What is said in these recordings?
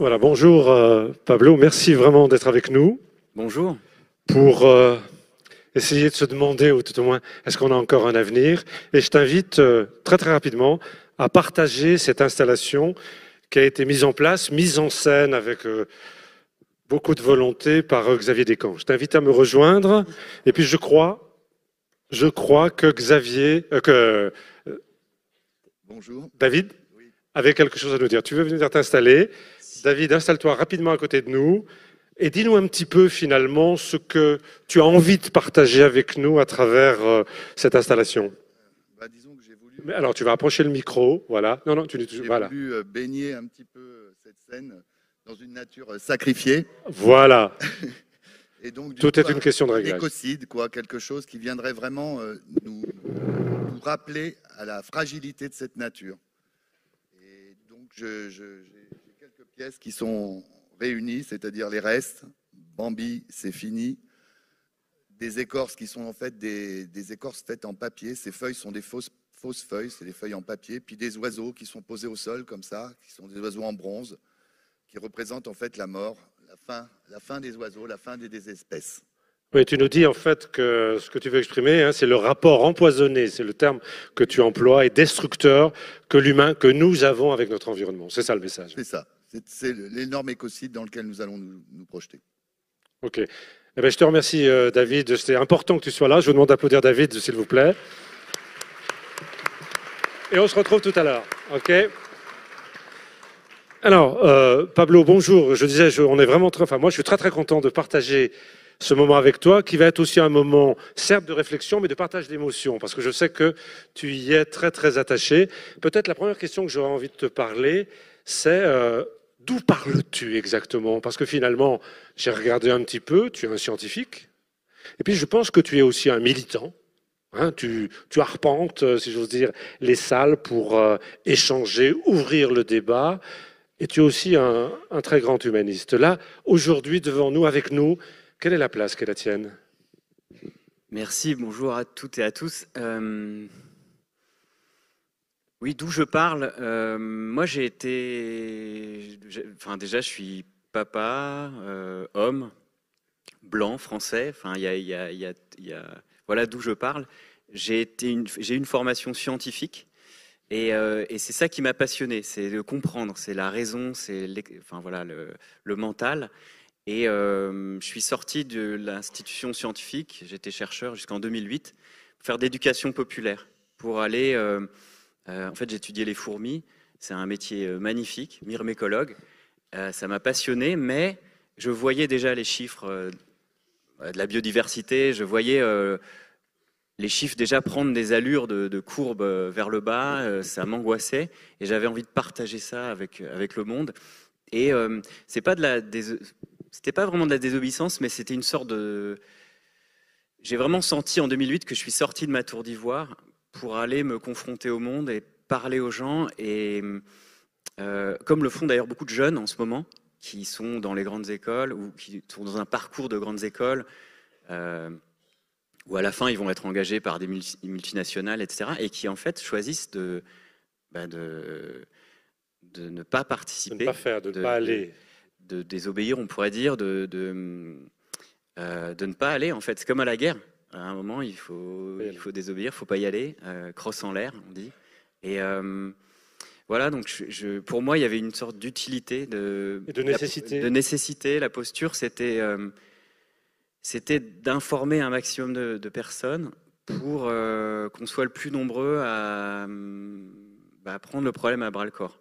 Voilà, bonjour euh, Pablo, merci vraiment d'être avec nous. Bonjour. Pour euh, essayer de se demander, ou tout au moins, est-ce qu'on a encore un avenir? Et je t'invite euh, très très rapidement à partager cette installation qui a été mise en place, mise en scène avec beaucoup de volonté par Xavier Descamps. Je t'invite à me rejoindre. Et puis je crois, je crois que Xavier, que Bonjour. David avait quelque chose à nous dire. Tu veux venir t'installer? David, installe-toi rapidement à côté de nous et dis-nous un petit peu finalement ce que tu as envie de partager avec nous à travers euh, cette installation. Bah, disons que j'ai voulu, alors tu vas approcher le micro, voilà. Non, non, tu. Voilà. voulu euh, baigner un petit peu euh, cette scène dans une nature sacrifiée. Voilà. et donc, Tout est une question de réglage. Écocide, quoi, quelque chose qui viendrait vraiment nous, nous, rappeler à la fragilité de cette nature. Et donc je, je pièces qui sont réunies, c'est-à-dire les restes. Bambi, c'est fini. Des écorces qui sont en fait des, écorces faites en papier. Ces feuilles sont des fausses, fausses feuilles, c'est des feuilles en papier. Puis des oiseaux qui sont posés au sol comme ça, qui sont des oiseaux en bronze, qui représentent en fait la mort, la fin, la fin des oiseaux, la fin des espèces. Oui, tu nous dis en fait que ce que tu veux exprimer, hein, c'est le rapport empoisonné, c'est le terme que tu emploies, et destructeur que l'humain, que nous avons avec notre environnement. C'est ça le message. C'est ça. C'est l'énorme écocide dans lequel nous allons nous, projeter. Ok. Eh ben, je te remercie, euh, David. C'était important que tu sois là. Je vous demande d'applaudir David, s'il vous plaît. Et on se retrouve tout à l'heure. OK Alors, euh, Pablo, bonjour. Je disais, on est vraiment très. Enfin, moi, je suis très, très content de partager ce moment avec toi, qui va être aussi un moment, certes, de réflexion, mais de partage d'émotions, parce que je sais que tu y es très, très attaché. Peut-être la première question que j'aurais envie de te parler, c'est euh, D'où parles-tu exactement? Parce que finalement, j'ai regardé un petit peu, tu es un scientifique, et puis je pense que tu es aussi un militant. Hein, tu, arpentes, euh, si j'ose dire, les salles pour euh, échanger, ouvrir le débat, et tu es aussi un, très grand humaniste. Là, aujourd'hui, devant nous, avec nous, quelle est la place qu'est la tienne? Merci, bonjour à toutes et à tous. Euh, oui, d'où je parle. Euh, moi, j'ai été. Enfin, déjà, je suis papa, euh, homme, blanc, français. Enfin, il y a, Voilà d'où je parle. J'ai été une... j'ai une formation scientifique. Et, euh, et c'est ça qui m'a passionné, c'est de comprendre, c'est la raison, c'est enfin, voilà, le, le, mental. Et je suis sorti de l'institution scientifique, j'étais chercheur jusqu'en 2008, pour faire d'éducation populaire, pour aller euh, en fait, j'étudiais les fourmis. C'est un métier euh, magnifique, myrmécologue. Euh, ça m'a passionné, mais je voyais déjà les chiffres de la biodiversité. Je voyais les chiffres déjà prendre des allures de, de courbe vers le bas. ça m'angoissait et j'avais envie de partager ça avec, avec le monde. Et c'est pas c'était pas vraiment de la désobéissance, mais c'était une sorte de. J'ai vraiment senti en 2008 que je suis sorti de ma tour d'ivoire pour aller me confronter au monde et parler aux gens. Et euh, comme le font d'ailleurs beaucoup de jeunes en ce moment, qui sont dans les grandes écoles ou qui sont dans un parcours de grandes écoles, euh, où à la fin ils vont être engagés par des multinationales, etc., et qui en fait choisissent de, bah, de, de ne pas participer, de ne pas faire, de ne pas aller, de, désobéir, on pourrait dire, de, de, euh, de ne pas aller. En fait, c'est comme à la guerre. À un moment, il faut, il faut désobéir, il faut pas y aller, euh, crosse en l'air, on dit. Et euh, voilà, donc je, pour moi, il y avait une sorte d'utilité, de, de nécessité. La, de nécessité. La posture, c'était euh, c'était d'informer un maximum de, personnes pour qu'on soit le plus nombreux à, bah, prendre le problème à bras le corps.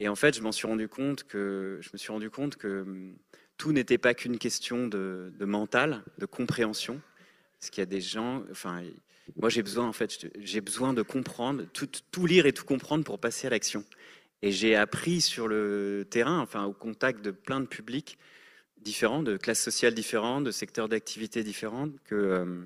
Et en fait, je m'en suis rendu compte que je me suis rendu compte que tout n'était pas qu'une question de, de mental, de compréhension, parce qu'il y a des gens, enfin, moi j'ai besoin en fait, j'ai besoin de comprendre, tout, lire et tout comprendre pour passer à l'action. Et j'ai appris sur le terrain, enfin au contact de plein de publics différents, de classes sociales différentes, de secteurs d'activité différents, que euh,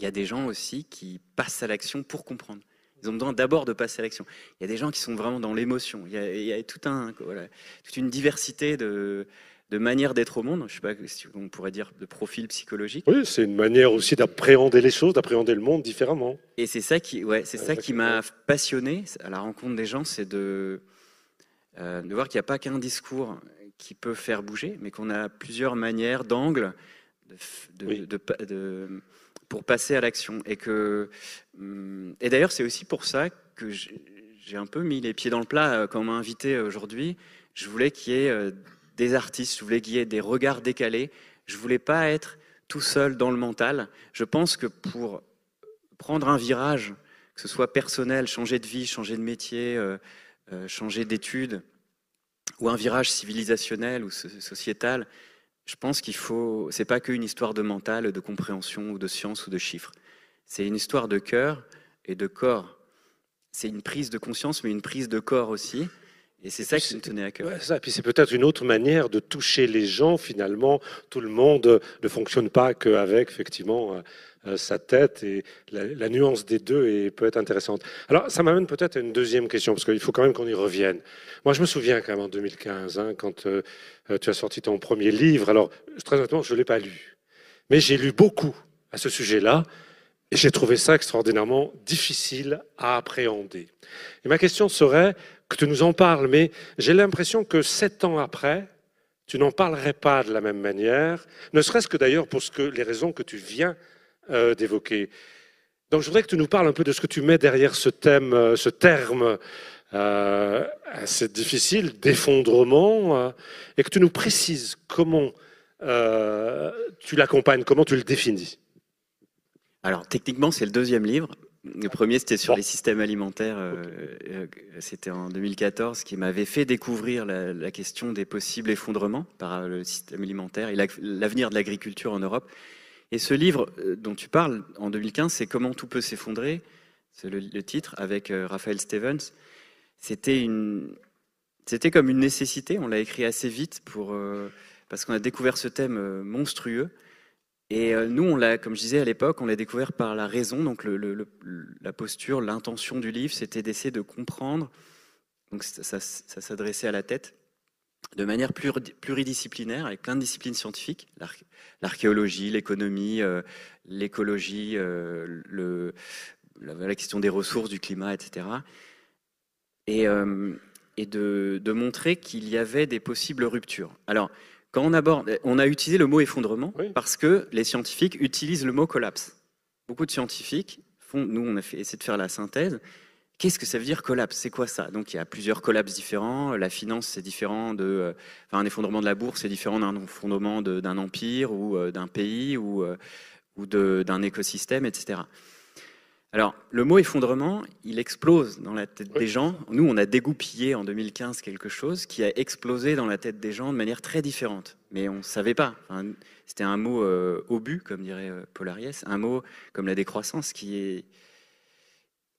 y a des gens aussi qui passent à l'action pour comprendre. Ils ont besoin d'abord de passer à l'action. Il y a des gens qui sont vraiment dans l'émotion. Il, il, y a tout un, voilà, toute une diversité de, de manière d'être au monde. Je ne sais pas si on pourrait dire de profil psychologique. Oui, c'est une manière aussi d'appréhender les choses, d'appréhender le monde différemment. Et c'est ça qui, ouais, c'est ça qui m'a passionné à la rencontre des gens, c'est de de voir qu'il n'y a pas qu'un discours qui peut faire bouger, mais qu'on a plusieurs manières, d'angles de, pour passer à l'action. Et, que, hum, et d'ailleurs, c'est aussi pour ça que j'ai un peu mis les pieds dans le plat quand on m'a invité aujourd'hui. Je voulais qu'il y ait des artistes, je voulais qu'il y ait des regards décalés. Je voulais pas être tout seul dans le mental. Je pense que pour prendre un virage, que ce soit personnel, changer de vie, changer de métier, euh, euh, changer d'études, ou un virage civilisationnel ou sociétal, je pense qu'il faut. C'est pas qu'une histoire de mental, de compréhension ou de science ou de chiffres. C'est une histoire de cœur et de corps. C'est une prise de conscience, mais une prise de corps aussi. Et c'est ça qui me tenait à cœur. ça. Puis c'est peut-être une autre manière de toucher les gens. Finalement, tout le monde ne fonctionne pas qu'avec effectivement euh, euh, sa tête et la, nuance des deux est, peut être intéressante. Alors, ça m'amène peut-être à une deuxième question parce qu'il faut quand même qu'on y revienne. Moi, je me souviens quand même en 2015, hein, quand euh, tu as sorti ton premier livre. Alors, très honnêtement, je ne l'ai pas lu, mais j'ai lu beaucoup à ce sujet-là. Et j'ai trouvé ça extraordinairement difficile à appréhender. Et ma question serait, que tu nous en parles, mais j'ai l'impression que sept ans après, tu n'en parlerais pas de la même manière, ne serait-ce que d'ailleurs pour les raisons que tu viens euh, d'évoquer. Donc je voudrais que tu nous parles un peu de ce que tu mets derrière ce thème, euh, ce terme euh, assez difficile d'effondrement, et que tu nous précises comment tu l'accompagnes, comment tu le définis. Alors techniquement, c'est le deuxième livre. Le premier, c'était sur les systèmes alimentaires. Euh, euh, c'était en 2014, qui m'avait fait découvrir la, question des possibles effondrements par le système alimentaire et l'avenir de l'agriculture en Europe. Et ce livre euh, dont tu parles en 2015, c'est Comment tout peut s'effondrer. C'est le, titre avec Raphaël Stevens. C'était une, c'était comme une nécessité. On l'a écrit assez vite pour parce qu'on a découvert ce thème monstrueux. Et euh, nous, on l'a, comme je disais à l'époque, on l'a découvert par la raison. Donc la posture, l'intention du livre, c'était d'essayer de comprendre. Donc ça, s'adressait à la tête de manière pluridisciplinaire, avec plein de disciplines scientifiques, l'archéologie, l'économie, euh, l'écologie, euh, la, question des ressources, du climat, etc. Et, de, de, montrer qu'il y avait des possibles ruptures. Alors, quand on aborde, on a utilisé le mot effondrement parce que les scientifiques utilisent le mot collapse. Beaucoup de scientifiques font, nous on a fait, essayé de faire la synthèse. Qu'est-ce que ça veut dire collapse? C'est quoi ça? Donc il y a plusieurs collapses différents. La finance c'est différent de, euh, enfin, un effondrement de la bourse c'est différent d'un effondrement d'un empire ou euh, d'un pays ou, euh, ou d'un écosystème, etc. Alors, le mot effondrement, il explose dans la tête des gens. Nous, on a dégoupillé en 2015 quelque chose qui a explosé dans la tête des gens de manière très différente. Mais on ne savait pas. C'était un mot euh, obus, comme dirait euh, Paul Ariès, un mot comme la décroissance qui est,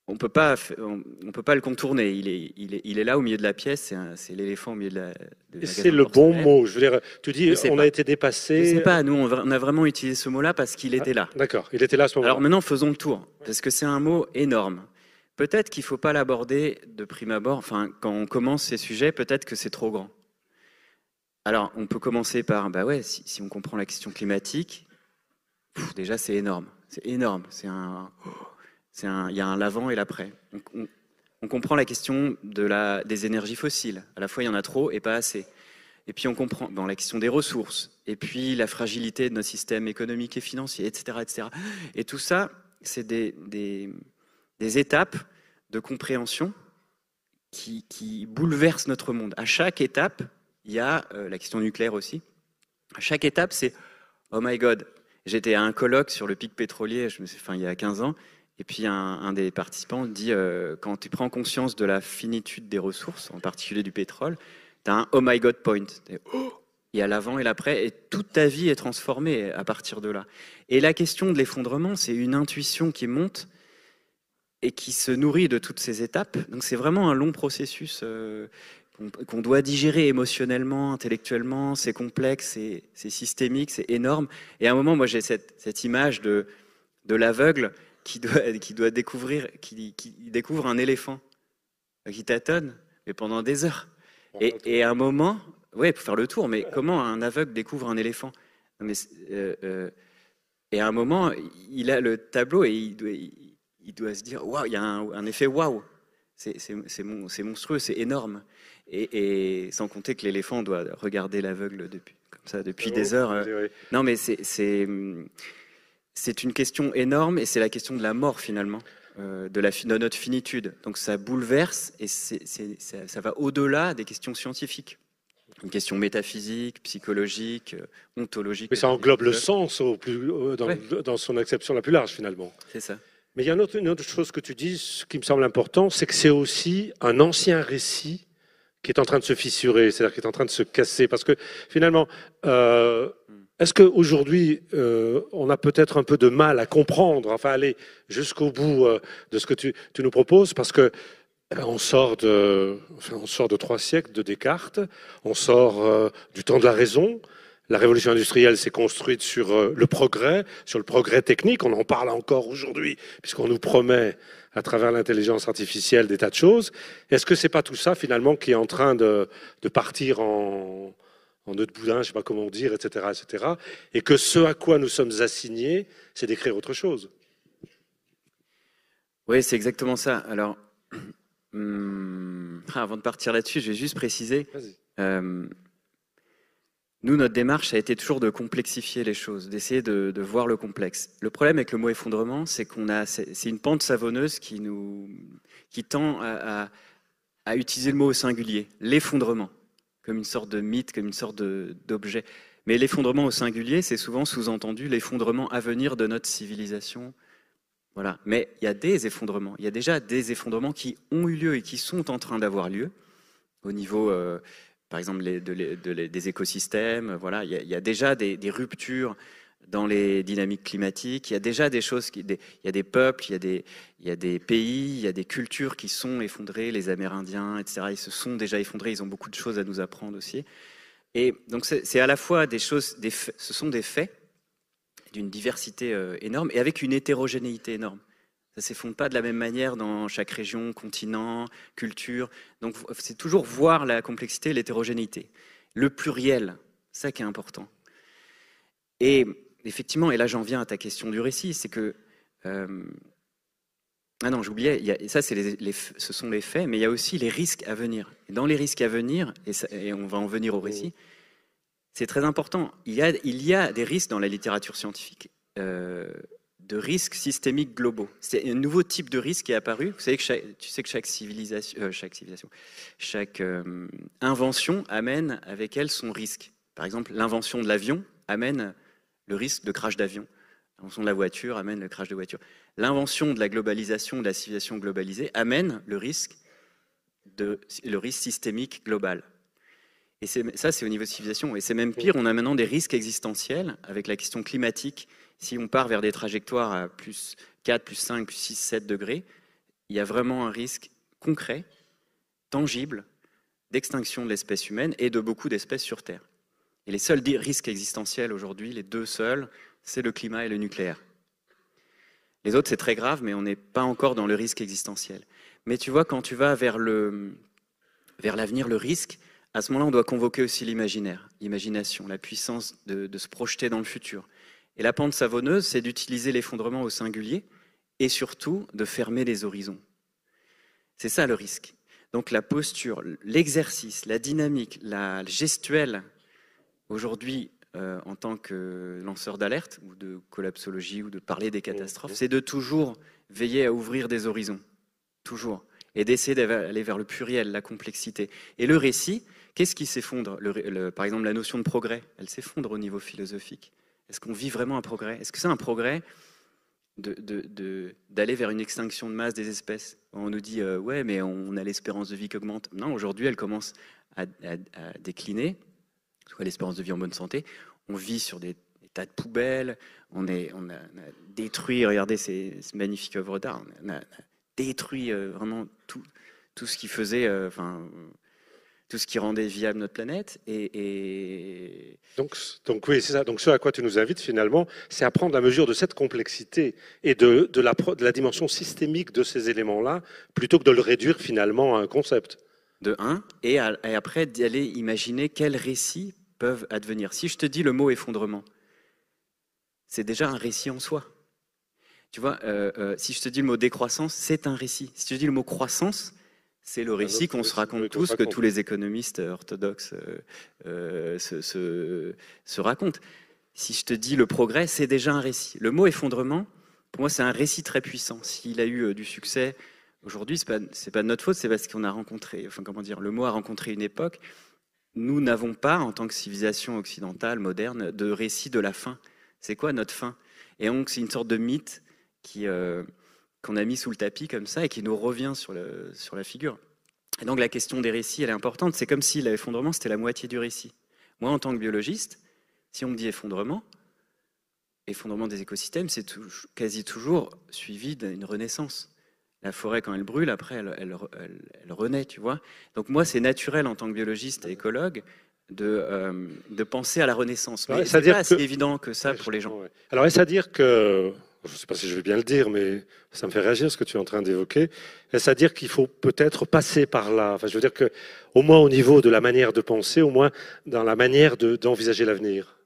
on peut pas, on, peut pas le contourner. Il est, il est, il est là au milieu de la pièce. C'est l'éléphant au milieu de la. c'est le bon mot. Je veux dire, tu dis, on a été dépassé. Je sais pas. Nous, on a vraiment utilisé ce mot-là parce qu'il était là. Ah, d'accord. Il était là à ce moment-là. Alors maintenant, faisons le tour parce que c'est un mot énorme. Peut-être qu'il faut pas l'aborder de prime abord. Enfin, quand on commence ces sujets, peut-être que c'est trop grand. Alors, on peut commencer par, bah ouais, si, on comprend la question climatique, déjà c'est énorme. C'est énorme. C'est un il y a un l'avant et l'après. On, comprend la question des énergies fossiles. À la fois, il y en a trop et pas assez. Et puis, on comprend la question des ressources. Et puis, la fragilité de nos systèmes économiques et financiers, etc. etc. Et tout ça, c'est des, étapes de compréhension qui, bouleversent notre monde. À chaque étape, il y a euh, la question nucléaire aussi. À chaque étape, c'est Oh my God, j'étais à un colloque sur le pic pétrolier, enfin, il y a 15 ans, et puis un, des participants dit, euh, quand tu prends conscience de la finitude des ressources, en particulier du pétrole, tu as un oh my god point. Il y a l'avant et l'après, et toute ta vie est transformée à partir de là. Et la question de l'effondrement, c'est une intuition qui monte et qui se nourrit de toutes ces étapes. Donc c'est vraiment un long processus euh, qu'on doit digérer émotionnellement, intellectuellement. C'est complexe, c'est systémique, c'est énorme. Et à un moment, moi j'ai cette, image de l'aveugle qui doit, qui doit découvrir, qui, qui, découvre un éléphant qui tâtonne, mais pendant des heures. Et, et, à un moment, ouais, pour faire le tour, mais comment un aveugle découvre un éléphant? Mais, euh, euh, Et à un moment, il a le tableau et il doit, il doit se dire, waouh, il y a un, effet waouh. c'est monstrueux, c'est énorme. Et, sans compter que l'éléphant doit regarder l'aveugle depuis, comme ça, depuis des heures. Euh. Non, mais c'est une question énorme et c'est la question de la mort finalement. Euh, de, la, de notre finitude. Donc ça bouleverse et ça, ça, va au-delà des questions scientifiques une question métaphysique, psychologique, euh, ontologique. Mais ça englobe le sens au plus, dans, dans, son acception la plus large, finalement. C'est ça. Mais il y a une autre, une autre, chose que tu dis, qui me semble important, c'est que c'est aussi un ancien récit qui est en train de se fissurer, c'est-à-dire qui est en train de se casser. Parce que finalement, euh, est-ce qu'aujourd'hui, euh, on a peut-être un peu de mal à comprendre, enfin aller jusqu'au bout euh, de ce que tu, nous proposes? Parce que euh, on sort de, enfin, on sort de trois siècles de Descartes, on sort du temps de la raison. La révolution industrielle s'est construite sur le progrès, sur le progrès technique. On en parle encore aujourd'hui, puisqu'on nous promet à travers l'intelligence artificielle des tas de choses. Est-ce que c'est pas tout ça finalement qui est en train de partir en, en nœud de boudin, je ne sais pas comment dire, etc., etc., et que ce à quoi nous sommes assignés, c'est d'écrire autre chose. Oui, c'est exactement ça. Alors, hum, avant de partir là-dessus, je vais juste préciser. Euh, nous, notre démarche a été toujours de complexifier les choses, d'essayer de, voir le complexe. Le problème avec le mot effondrement, c'est qu'on a, c'est une pente savonneuse qui nous, qui tend à, utiliser le mot au singulier, l'effondrement, comme une sorte de mythe, comme une sorte d'objet. Mais l'effondrement au singulier, c'est souvent sous-entendu l'effondrement à venir de notre civilisation. Voilà. Mais il y a des effondrements. Il y a déjà des effondrements qui ont eu lieu et qui sont en train d'avoir lieu au niveau euh, par exemple des écosystèmes. Voilà, il y, a, déjà des, ruptures dans les dynamiques climatiques. Il y a déjà des choses, il y a des peuples, il y a des, pays, il y a des cultures qui sont effondrées. Les Amérindiens, etc. Ils se sont déjà effondrés. Ils ont beaucoup de choses à nous apprendre aussi. Et donc c'est à la fois des choses, ce sont des faits d'une diversité euh, énorme et avec une hétérogénéité énorme. Ça ne s'effondre pas de la même manière dans chaque région, continent, culture. Donc c'est toujours voir la complexité, l'hétérogénéité. Le pluriel, ça qui est important. Et effectivement, et là j'en viens à ta question du récit, c'est que... Euh, ah non, j'oubliais, ça ce sont les faits, mais il y a aussi les risques à venir. Dans les risques à venir, et, on va en venir au récit, c'est très important. Il y, a, il y a des risques dans la littérature scientifique. Euh, de risques systémiques globaux. C'est un nouveau type de risque qui est apparu. Vous savez que tu sais que chaque civilisation, euh, chaque, invention amène avec elle son risque. Par exemple, l'invention de l'avion amène le risque de crash d'avion. L'invention de la voiture amène le crash de voiture. L'invention de la globalisation, de la civilisation globalisée, amène le risque, de, le risque systémique global. Et ça, c'est au niveau de civilisation. Et c'est même pire, on a maintenant des risques existentiels avec la question climatique si on part vers des trajectoires à plus 4, plus 5, plus 6, 7 degrés, il y a vraiment un risque concret, tangible, d'extinction de l'espèce humaine et de beaucoup d'espèces sur Terre. Et les seuls risques existentiels aujourd'hui, les deux seuls, c'est le climat et le nucléaire. Les autres, c'est très grave, mais on n'est pas encore dans le risque existentiel. Mais tu vois, quand tu vas vers l'avenir, le risque, à ce moment-là, on doit convoquer aussi l'imaginaire, l'imagination, la puissance de, se projeter dans le futur. Et la pente savonneuse, c'est d'utiliser l'effondrement au singulier et surtout de fermer les horizons. C'est ça le risque. Donc la posture, l'exercice, la dynamique, la gestuelle, aujourd'hui, euh, en tant que lanceur d'alerte ou de collapsologie ou de parler des catastrophes, c'est de toujours veiller à ouvrir des horizons. Toujours. Et d'essayer d'aller vers le pluriel, la complexité. Et le récit, qu'est-ce qui s'effondre? Par exemple, la notion de progrès, elle s'effondre au niveau philosophique. Est-ce qu'on vit vraiment un progrès? Est-ce que c'est un progrès d'aller vers une extinction de masse des espèces? On nous dit, euh, ouais, mais on a l'espérance de vie qui augmente. Non, aujourd'hui, elle commence à, décliner, soit l'espérance de vie en bonne santé. On vit sur des, tas de poubelles, on, est, on, a, détruit, regardez ces, magnifiques œuvres d'art, on, a, détruit euh, vraiment tout, tout ce qui faisait, euh, enfin, tout ce qui rendait viable notre planète. Et, Donc, donc oui, c'est ça. Donc ce à quoi tu nous invites finalement, c'est à prendre la mesure de cette complexité et de, de, la, de la dimension systémique de ces éléments-là, plutôt que de le réduire finalement à un concept. De un, et, après d'y aller imaginer quels récits peuvent advenir. Si je te dis le mot effondrement, c'est déjà un récit en soi. Tu vois, euh, euh, si je te dis le mot décroissance, c'est un récit. Si je te dis le mot croissance, C'est le récit qu'on se raconte tous, que tous les économistes orthodoxes euh, se, se, racontent. Si je te dis le progrès, c'est déjà un récit. Le mot effondrement, pour moi, c'est un récit très puissant. S'il a eu du succès aujourd'hui, ce n'est pas, pas de notre faute, c'est parce qu'on a rencontré, enfin comment dire, le mot a rencontré une époque. Nous n'avons pas, en tant que civilisation occidentale, moderne, de récit de la fin. C'est quoi notre fin? Et donc, c'est une sorte de mythe qui, qu'on a mis sous le tapis comme ça et qui nous revient sur, sur la figure. Et donc la question des récits, elle est importante. C'est comme si l'effondrement, c'était la moitié du récit. Moi, en tant que biologiste, si on me dit effondrement, effondrement des écosystèmes, c'est quasi toujours suivi d'une renaissance. La forêt, quand elle brûle, après, elle, elle, renaît, tu vois. Donc moi, c'est naturel en tant que biologiste et écologue de, euh, de penser à la renaissance. Mais c'est pas assez évident que ça pour les gens. Alors, est-ce à dire que je ne sais pas si je vais bien le dire, mais ça me fait réagir ce que tu es en train d'évoquer. Est-ce à dire qu'il faut peut-être passer par là? Enfin, je veux dire que, au moins au niveau de la manière de penser, au moins dans la manière d'envisager l'avenir.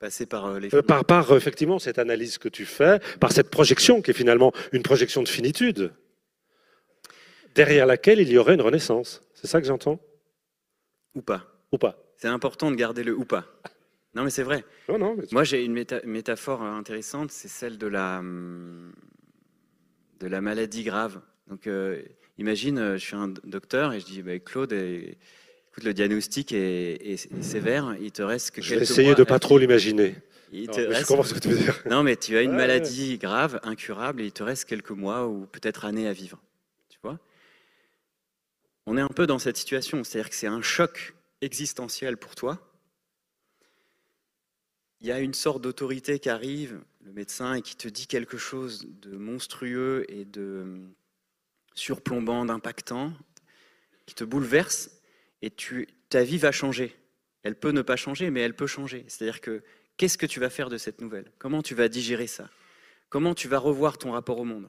Passer par euh, les. Euh, par, par effectivement cette analyse que tu fais, par cette projection qui est finalement une projection de finitude, derrière laquelle il y aurait une renaissance. C'est ça que j'entends? Ou pas. Ou pas. C'est important de garder le ou pas. Non, mais c'est vrai. Moi, j'ai une métaphore intéressante, c'est celle de la, de la maladie grave. Donc, euh, imagine, euh, je suis un docteur et je dis, bah, Claude, écoute, le diagnostic est, sévère, il te reste que je vais essayer de pas trop l'imaginer. Je comprends ce que tu veux dire. Non, mais tu as une maladie grave, incurable, et il te reste quelques mois ou peut-être années à vivre. Tu vois? On est un peu dans cette situation, c'est-à-dire que c'est un choc existentiel pour toi il y a une sorte d'autorité qui arrive, le médecin, et qui te dit quelque chose de monstrueux et de surplombant, d'impactant, qui te bouleverse, et tu, ta vie va changer. Elle peut ne pas changer, mais elle peut changer. C'est-à-dire que qu'est-ce que tu vas faire de cette nouvelle? Comment tu vas digérer ça? Comment tu vas revoir ton rapport au monde?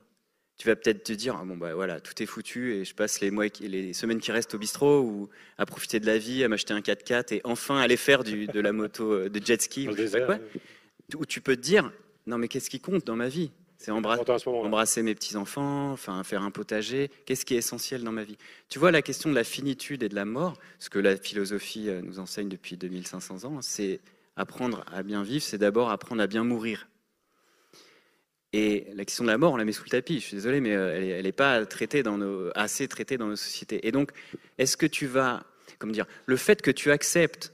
Tu vas peut-être te dire, ah bon, bah voilà, tout est foutu et je passe les, mois, les semaines qui restent au bistrot ou à profiter de la vie, à m'acheter un 4x4 et enfin aller faire du, de la moto, euh, de jet ski ou quoi. Où tu peux te dire, non mais qu'est-ce qui compte dans ma vie? C'est embrasser, mes petits-enfants, enfin faire un potager. Qu'est-ce qui est essentiel dans ma vie? Tu vois, la question de la finitude et de la mort, ce que la philosophie euh, nous enseigne depuis 2500 ans, c'est apprendre à bien vivre, c'est d'abord apprendre à bien mourir. Et la question de la mort, on la met sous le tapis. Je suis désolé, mais euh, elle n'est pas traitée dans nos, assez traitée dans nos sociétés. Et donc, est-ce que tu vas, comment dire, le fait que tu acceptes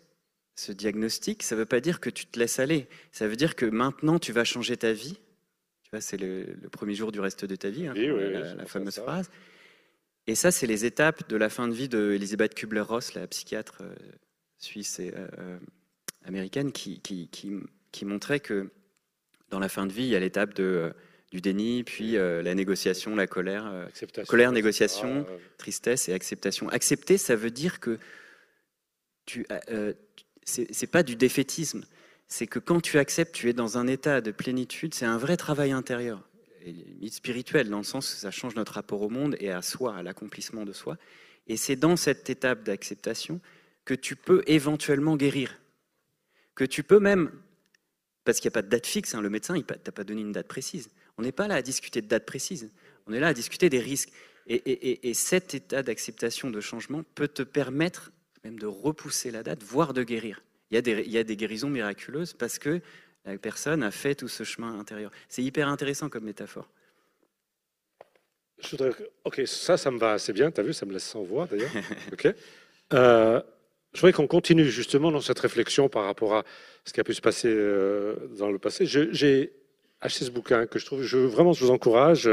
ce diagnostic, ça ne veut pas dire que tu te laisses aller. Ça veut dire que maintenant, tu vas changer ta vie. Tu vois, c'est le, premier jour du reste de ta vie, hein, la, fameuse phrase. Et ça, c'est les étapes de la fin de vie d'Elisabeth Kubler-Ross, la psychiatre euh, suisse et euh, américaine, qui, qui, qui montrait que dans la fin de vie, il y a l'étape de, euh, du déni, puis euh, la négociation, la colère. Euh, colère, négociation, tristesse et acceptation. Accepter, ça veut dire que tu, c'est pas du défaitisme. C'est que quand tu acceptes, tu es dans un état de plénitude. C'est un vrai travail intérieur, spirituel, dans le sens que ça change notre rapport au monde et à soi, à l'accomplissement de soi. Et c'est dans cette étape d'acceptation que tu peux éventuellement guérir, que tu peux même parce qu'il n'y a pas de date fixe. Hein. Le médecin, il t'a pas donné une date précise. On n'est pas là à discuter de date précise. On est là à discuter des risques. Et, cet état d'acceptation de changement peut te permettre même de repousser la date, voire de guérir. Il y a des, il y a des guérisons miraculeuses parce que la personne a fait tout ce chemin intérieur. C'est hyper intéressant comme métaphore. Je voudrais... Ok, ça, ça me va assez bien. Tu as vu, ça me laisse sans voix d'ailleurs. ok. Euh, je voudrais qu'on continue justement dans cette réflexion par rapport à ce qui a pu se passer euh, dans le passé. J'ai acheté ce bouquin que je trouve, je, vraiment, je vous encourage.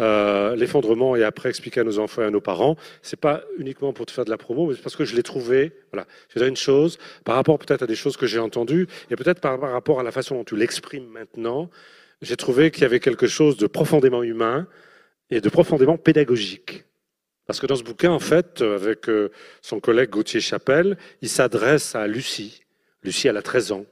Euh, L'effondrement et après expliquer à nos enfants et à nos parents. C'est pas uniquement pour te faire de la promo, mais parce que je l'ai trouvé. Voilà, je une chose par rapport peut-être à des choses que j'ai entendues et peut-être par, rapport à la façon dont tu l'exprimes maintenant. J'ai trouvé qu'il y avait quelque chose de profondément humain et de profondément pédagogique. Parce que dans ce bouquin, en fait, avec euh, son collègue Gauthier Chapelle, il s'adresse à Lucie. Lucie, elle a 13 ans.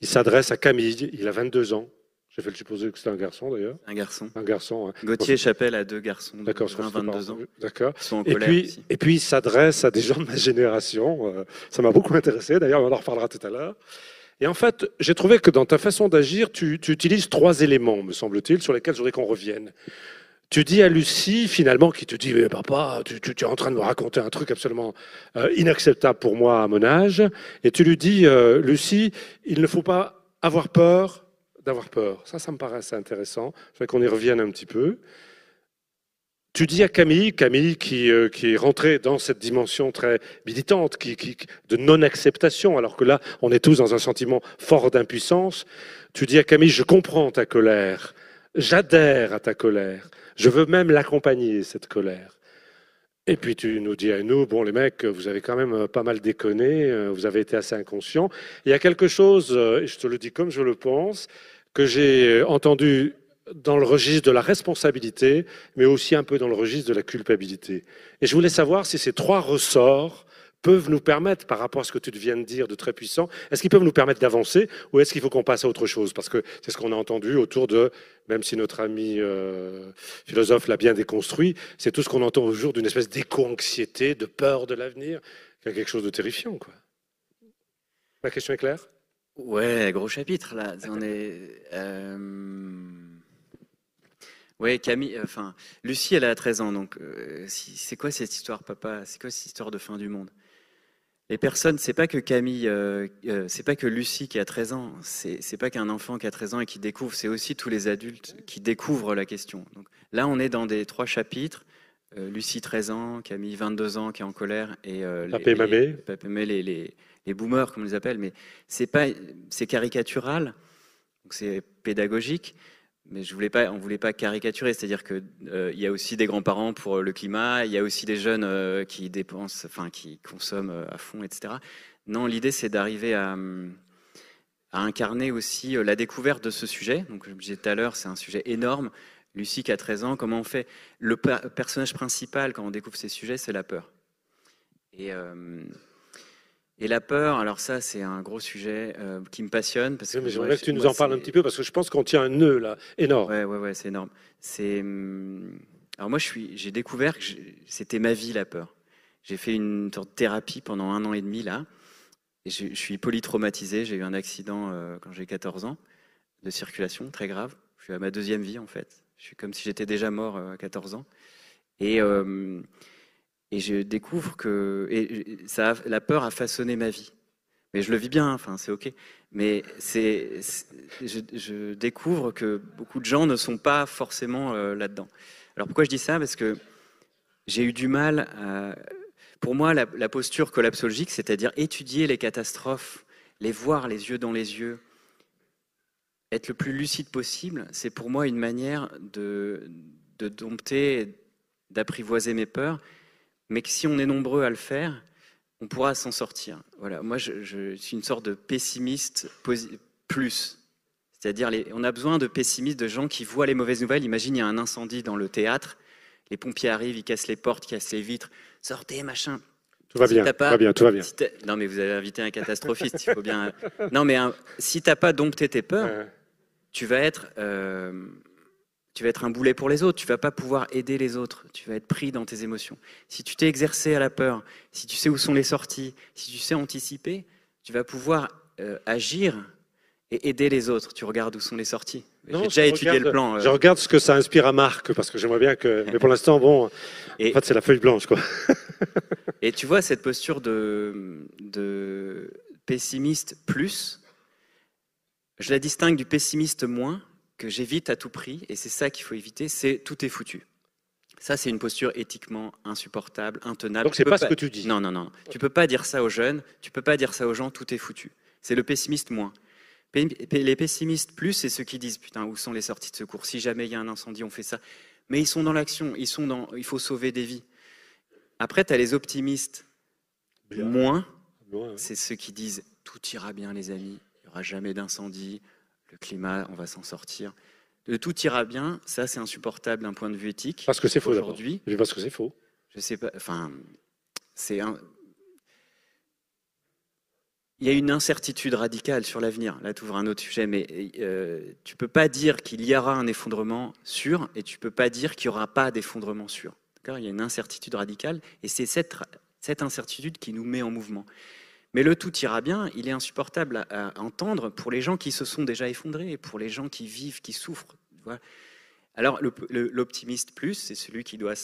Il s'adresse à Camille, il a 22 ans. J'ai fait le supposer que c'était un garçon d'ailleurs. Un garçon. Un garçon. Gauthier Chapelle a deux garçons de 20, 22 ans. D'accord. Et puis, et puis, il s'adresse à des gens de ma génération. Euh, ça m'a beaucoup intéressé. D'ailleurs, on en reparlera tout à l'heure. Et en fait, j'ai trouvé que dans ta façon d'agir, tu, tu, utilises trois éléments, me semble-t-il, sur lesquels je voudrais qu'on revienne. Tu dis à Lucie, finalement, qui te dit mais Papa, tu, tu- tu es en train de me raconter un truc absolument euh, inacceptable pour moi à mon âge. Et tu lui dis euh, Lucie, il ne faut pas avoir peur d'avoir peur. Ça, ça me paraît assez intéressant. Je voudrais qu'on y revienne un petit peu. Tu dis à Camille, Camille qui, euh, qui est rentrée dans cette dimension très militante, qui, de non-acceptation, alors que là, on est tous dans un sentiment fort d'impuissance. Tu dis à Camille, je comprends ta colère, j'adhère à ta colère, je veux même l'accompagner, cette colère. Et puis tu nous dis à nous, bon les mecs, vous avez quand même euh, pas mal déconné, euh, vous avez été assez inconscients. Il y a quelque chose, et je te le dis comme je le pense, que j'ai entendu dans le registre de la responsabilité, mais aussi un peu dans le registre de la culpabilité. Et je voulais savoir si ces trois ressorts peuvent nous permettre, par rapport à ce que tu viens de dire de très puissant, est-ce qu'ils peuvent nous permettre d'avancer ou est-ce qu'il faut qu'on passe à autre chose? Parce que c'est ce qu'on a entendu autour de, même si notre ami euh, philosophe l'a bien déconstruit, c'est tout ce qu'on entend autour d'une espèce d'éco-anxiété, de peur de l'avenir, quelque chose de terrifiant. Quoi. La question est claire? Ouais, gros chapitre là. On est. euh, Ouais, Camille. Enfin, Lucie, elle a 13 ans. Donc, euh, si- c'est quoi cette histoire, papa? C'est quoi cette histoire de fin du monde? Les personnes, c'est pas que Camille, euh, euh, c'est pas que Lucie qui a 13 ans. C'est pas qu'un enfant qui a 13 ans et qui découvre. C'est aussi tous les adultes qui découvrent la question. Donc là, on est dans des trois chapitres. Euh, Lucie, 13 ans, Camille, 22 ans, qui est en colère, et euh, Papé et et mamé, les, les, les boomers, comme on les appelle. Mais c'est caricatural, c'est pédagogique. Mais je voulais pas, on voulait pas caricaturer, c'est-à-dire que euh, il y a aussi des grands-parents pour le climat, il y a aussi des jeunes euh, qui dépensent, enfin qui consomment euh, à fond, etc. Non, l'idée c'est d'arriver à, incarner aussi euh, la découverte de ce sujet. Donc, comme je disais tout à l'heure, c'est un sujet énorme. Lucie qui a 13 ans, comment on fait? Le per- personnage principal quand on découvre ces sujets, c'est la peur. Et, euh, et la peur, alors ça, c'est un gros sujet euh, qui me passionne parce que Oui, mais J'aimerais que tu nous moi, en parles un petit peu, parce que je pense qu'on tient un nœud là, énorme. Ouais, ouais, ouais, c'est énorme. C'est. hum, Alors moi, j'ai découvert que c'était ma vie la peur. J'ai fait une sorte de thérapie pendant un an et demi là, et je, je suis polytraumatisé. J'ai eu un accident euh, quand j'ai 14 ans de circulation très grave. Je suis à ma deuxième vie en fait. Je suis comme si j'étais déjà mort euh, à 14 ans. Et euh, et je découvre que ça, la peur a façonné ma vie. Mais je le vis bien, enfin c'est ok. Mais je, découvre que beaucoup de gens ne sont pas forcément euh, là-dedans. Alors pourquoi je dis ça? Parce que j'ai eu du mal à... Pour moi, la, la posture collapsologique, c'est-à-dire étudier les catastrophes, les voir les yeux dans les yeux, être le plus lucide possible, c'est pour moi une manière de, de dompter, d'apprivoiser mes peurs, mais que si on est nombreux à le faire, on pourra s'en sortir. Voilà, moi je, je suis une sorte de pessimiste plus. C'est-à-dire, on a besoin de pessimistes, de gens qui voient les mauvaises nouvelles. Imagine, il y a un incendie dans le théâtre, les pompiers arrivent, ils cassent les portes, cassent les vitres, sortez, machin. Tout va Si bien, tout va bien, tout va bien. Si non, mais vous avez invité un catastrophiste, il faut bien. Non, mais un- si t'as pas dompté tes peurs, Euh, tu vas être, euh, tu vas être un boulet pour les autres. Tu vas pas pouvoir aider les autres. Tu vas être pris dans tes émotions. Si tu t'es exercé à la peur, si tu sais où sont les sorties, si tu sais anticiper, tu vas pouvoir euh, agir et aider les autres. Tu regardes où sont les sorties. J'ai déjà étudié regarde- le plan. euh, Je regarde ce que ça inspire à Marc, parce que j'aimerais bien que. Mais pour l'instant, bon, Et- en fait, c'est la feuille blanche, quoi. Et tu vois, cette posture de, de pessimiste plus, je la distingue du pessimiste moins, que j'évite à tout prix, et c'est ça qu'il faut éviter, c'est tout est foutu. Ça, c'est une posture éthiquement insupportable, intenable. Donc, c'est peux pas ce que tu dis. Non, non, non. Tu peux pas dire ça aux jeunes, tu peux pas dire ça aux gens, tout est foutu. C'est le pessimiste moins. Les pessimistes plus, c'est ceux qui disent, putain, où sont les sorties de secours? Si jamais il y a un incendie, on fait ça. Mais ils sont dans l'action, ils sont dans, il faut sauver des vies. Après, tu as les optimistes Bien. moins, Ouais, ouais. c'est ceux qui disent tout ira bien, les amis, il n'y aura jamais d'incendie, le climat, on va s'en sortir. Tout ira bien, ça c'est insupportable d'un point de vue éthique. Parce que c'est faux. Aujourd'hui, Je que c'est faux. je sais pas, enfin, c'est un. Il y a une incertitude radicale sur l'avenir. Là, tu ouvres un autre sujet, mais euh, tu peux pas dire qu'il y aura un effondrement sûr et tu peux pas dire qu'il n'y aura pas d'effondrement sûr. Il y a une incertitude radicale et c'est cette, cette incertitude qui nous met en mouvement. Mais le tout ira bien, il est insupportable à, entendre pour les gens qui se sont déjà effondrés pour les gens qui vivent, qui souffrent. Voilà. Alors, l'optimiste plus, c'est celui qui doit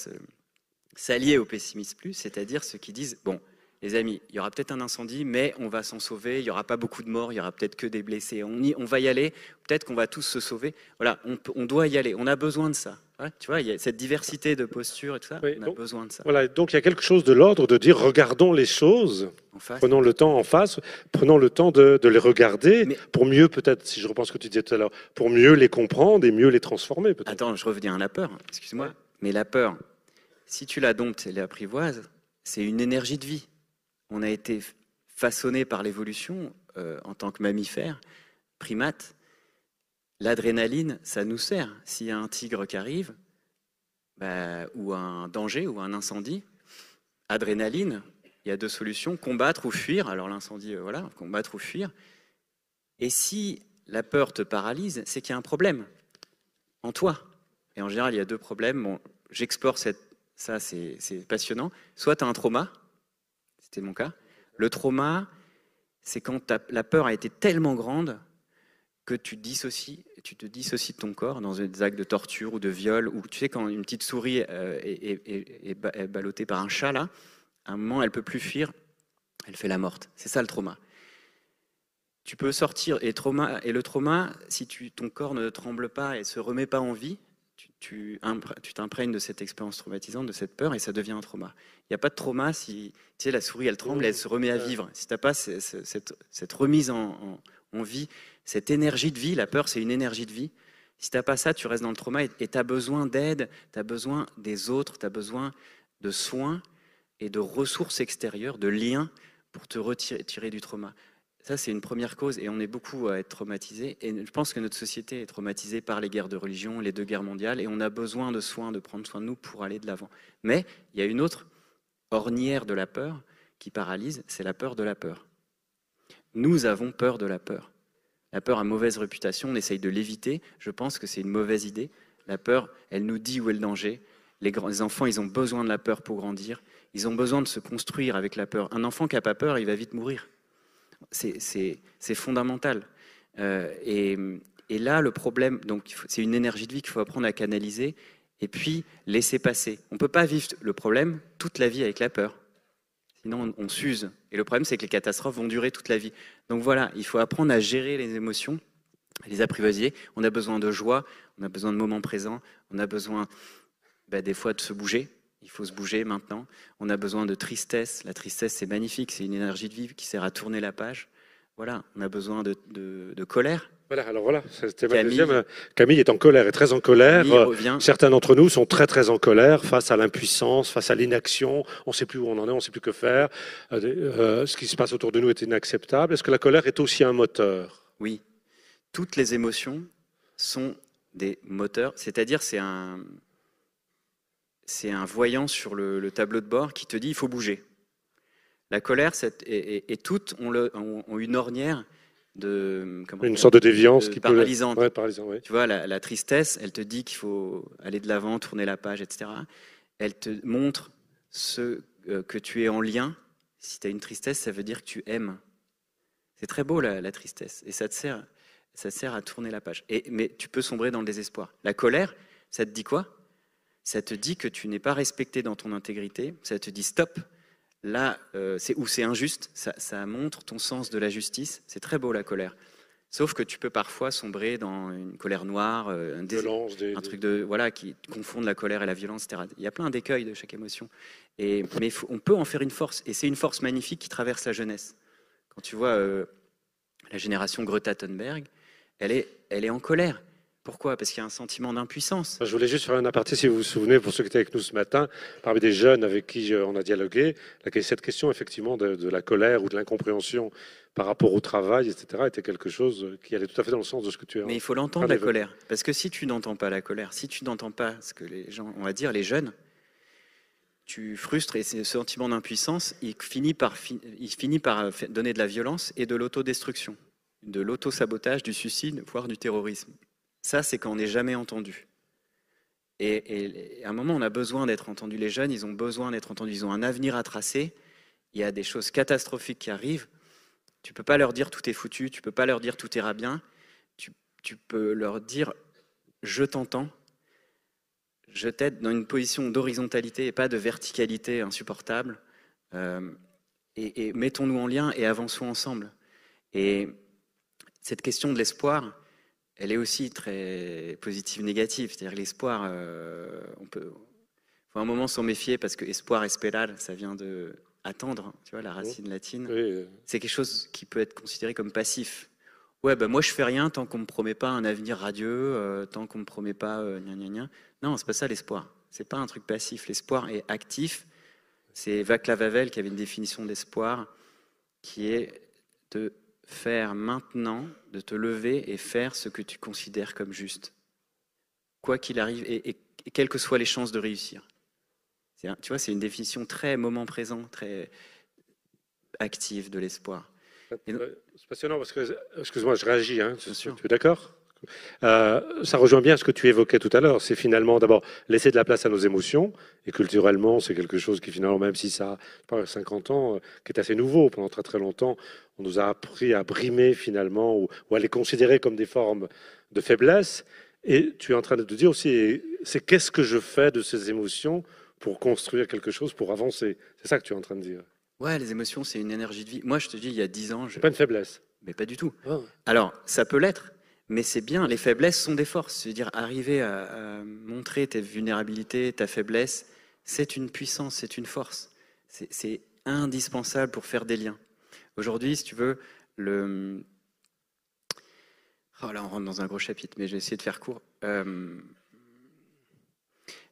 s'allier au pessimiste plus, c'est-à-dire ceux qui disent, bon, les amis, il y aura peut-être un incendie, mais on va s'en sauver. Il n'y aura pas beaucoup de morts, il y aura peut-être que des blessés. On, on va y aller. Peut-être qu'on va tous se sauver. Voilà, on, doit y aller. On a besoin de ça. Tu vois, il y a cette diversité de postures et tout ça. on a besoin de ça. Voilà, donc il y a quelque chose de l'ordre de dire regardons les choses. Prenons le temps en face, prenons le temps de, les regarder pour mieux, peut-être, si je repense ce que tu disais tout à l'heure, pour mieux les comprendre et mieux les transformer. Attends, je reviens à la peur. Excuse-moi. Mais la peur, si tu la domptes et l'apprivoises, c'est une énergie de vie on a été façonné par l'évolution euh, en tant que mammifère, primate. L'adrénaline, ça nous sert. S'il y a un tigre qui arrive, bah, ou un danger, ou un incendie, adrénaline, il y a deux solutions, combattre ou fuir. Alors l'incendie, euh, voilà, combattre ou fuir. Et si la peur te paralyse, c'est qu'il y a un problème en toi. Et en général, il y a deux problèmes. Bon, J'explore ça, c'est passionnant. Soit tu as un trauma, c'était mon cas. Le trauma, c'est quand la peur a été tellement grande que tu, dissocies, tu te dissocies de ton corps dans des actes de torture ou de viol, ou tu sais, quand une petite souris euh, est, ballottée par un chat, là, à un moment, elle peut plus fuir, elle fait la morte. C'est ça le trauma. Tu peux sortir, et, trauma, et le trauma, si tu, ton corps ne tremble pas et se remet pas en vie, tu t'imprègnes de cette expérience traumatisante, de cette peur, et ça devient un trauma. Il n'y a pas de trauma si tu sais, la souris, elle tremble, elle se remet à vivre. Si tu n'as pas cette, remise en, vie, cette énergie de vie, la peur, c'est une énergie de vie. Si tu n'as pas ça, tu restes dans le trauma et tu as besoin d'aide, tu as besoin des autres, tu as besoin de soins et de ressources extérieures, de liens pour te retirer du trauma. Ça, c'est une première cause et on est beaucoup à être traumatisés. Et je pense que notre société est traumatisée par les guerres de religion, les deux guerres mondiales, et on a besoin de soins, de prendre soin de nous pour aller de l'avant. Mais il y a une autre ornière de la peur qui paralyse, c'est la peur de la peur. Nous avons peur de la peur. La peur a mauvaise réputation, on essaye de l'éviter. Je pense que c'est une mauvaise idée. La peur, elle nous dit où est le danger. Les, les enfants, ils ont besoin de la peur pour grandir. Ils ont besoin de se construire avec la peur. Un enfant qui n'a pas peur, il va vite mourir. C'est fondamental. Euh, et, là, le problème, donc c'est une énergie de vie qu'il faut apprendre à canaliser et puis laisser passer. On ne peut pas vivre le problème toute la vie avec la peur. Sinon, on, s'use. Et le problème, c'est que les catastrophes vont durer toute la vie. Donc voilà, il faut apprendre à gérer les émotions, les apprivoiser. On a besoin de joie, on a besoin de moments présents, on a besoin bah, des fois de se bouger, il faut se bouger maintenant. On a besoin de tristesse. La tristesse, c'est magnifique. C'est une énergie de vie qui sert à tourner la page. Voilà, on a besoin de, colère. Voilà, alors voilà, c'était ma deuxième. Camille est en colère, est très en colère. Certains d'entre nous sont très très en colère face à l'impuissance, face à l'inaction. On ne sait plus où on en est, on ne sait plus que faire. Euh, euh, ce qui se passe autour de nous est inacceptable. Est-ce que la colère est aussi un moteur? Oui, toutes les émotions sont des moteurs. C'est-à-dire, c'est un, c'est un voyant sur le, tableau de bord qui te dit il faut bouger. La colère et, toutes ont, une ornière de une sorte de déviance qui paralysante. Peut... Tu vois, la, tristesse, elle te dit qu'il faut aller de l'avant, tourner la page, etc. Elle te montre ce euh, que tu es en lien. Si tu as une tristesse, ça veut dire que tu aimes. C'est très beau la, tristesse et ça te sert, ça sert à tourner la page. Et, mais tu peux sombrer dans le désespoir. La colère, ça te dit quoi? Ça te dit que tu n'es pas respecté dans ton intégrité, ça te dit stop, là, euh, c'est où c'est injuste, ça, montre ton sens de la justice, c'est très beau la colère. Sauf que tu peux parfois sombrer dans une colère noire, euh, un, truc de voilà qui confondent la colère et la violence, etc. Il y a plein d'écueils de chaque émotion. Et, mais on peut en faire une force, et c'est une force magnifique qui traverse la jeunesse. Quand tu vois euh, la génération Greta Thunberg, elle est, elle est en colère. Pourquoi? Parce qu'il y a un sentiment d'impuissance. Je voulais juste faire un aparté, si vous vous souvenez, pour ceux qui étaient avec nous ce matin, parmi des jeunes avec qui on a dialogué, cette question effectivement de, la colère ou de l'incompréhension par rapport au travail, etc., était quelque chose qui allait tout à fait dans le sens de ce que tu as. Mais il faut l'entendre, la colère. Parce que si tu n'entends pas la colère, si tu n'entends pas ce que les gens, on va dire les jeunes, tu frustres et ce sentiment d'impuissance, il finit par, il finit par donner de la violence et de l'autodestruction, de l'autosabotage, du suicide, voire du terrorisme. Ça, c'est quand on n'est jamais entendu. Et, à un moment, on a besoin d'être entendu. Les jeunes, ils ont besoin d'être entendus. Ils ont un avenir à tracer. Il y a des choses catastrophiques qui arrivent. Tu peux pas leur dire tout est foutu. Tu peux pas leur dire tout ira bien. Tu, peux leur dire je t'entends. je t'aide dans une position d'horizontalité et pas de verticalité insupportable. Euh, et, mettons-nous en lien et avançons ensemble. Et cette question de l'espoir, elle est aussi très positive, négative. C'est-à-dire l'espoir, euh, on peut, faut un moment s'en méfier parce que espoir, esperar, ça vient de attendre, tu vois, la racine latine. C'est quelque chose qui peut être considéré comme passif. Ouais, ben moi je fais rien tant qu'on me promet pas un avenir radieux, euh, tant qu'on me promet pas euh, gna gna gna. Non, c'est pas ça l'espoir. C'est pas un truc passif. L'espoir est actif. C'est Vaclav Havel qui avait une définition d'espoir qui est de faire maintenant, de te lever et faire ce que tu considères comme juste, quoi qu'il arrive et, quelles que soient les chances de réussir. Tu vois, c'est une définition très moment présent, très active de l'espoir. C'est passionnant parce que, excuse-moi, je réagis, hein, tu es d'accord? Euh, ça rejoint bien ce que tu évoquais tout à l'heure. C'est finalement d'abord laisser de la place à nos émotions. Et culturellement, c'est quelque chose qui finalement, même si ça a 50 ans, euh, qui est assez nouveau pendant très très longtemps, on nous a appris à brimer finalement ou, à les considérer comme des formes de faiblesse. Et tu es en train de te dire aussi, c'est qu'est-ce que je fais de ces émotions pour construire quelque chose, pour avancer? C'est ça que tu es en train de dire. Ouais, les émotions, c'est une énergie de vie. Moi, je te dis, il y a 10 ans. Je... pas une faiblesse. Mais pas du tout. Ah. Alors, ça peut l'être. Mais c'est bien, les faiblesses sont des forces. C'est-à-dire arriver à, montrer tes vulnérabilités, ta faiblesse, c'est une puissance, c'est une force. C'est indispensable pour faire des liens. Aujourd'hui, si tu veux, le... Oh là, on rentre dans un gros chapitre, mais je vais essayer de faire court. Euh,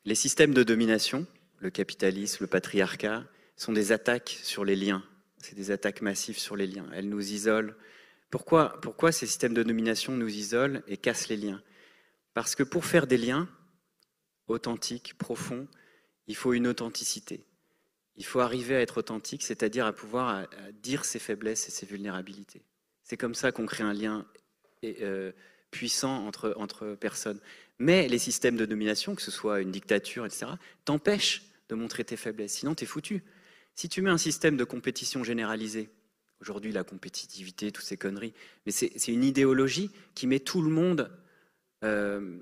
les systèmes de domination, le capitalisme, le patriarcat, sont des attaques sur les liens. C'est des attaques massives sur les liens. Elles nous isolent, pourquoi, ces systèmes de nomination nous isolent et cassent les liens? Parce que pour faire des liens authentiques, profonds, il faut une authenticité. Il faut arriver à être authentique, c'est-à-dire à pouvoir dire ses faiblesses et ses vulnérabilités. C'est comme ça qu'on crée un lien euh, puissant entre, personnes. Mais les systèmes de domination, que ce soit une dictature, etc., t'empêchent de montrer tes faiblesses. Sinon, tu es foutu. Si tu mets un système de compétition généralisée, Aujourd'hui, la compétitivité, toutes ces conneries. Mais c'est une idéologie qui met tout le monde, euh,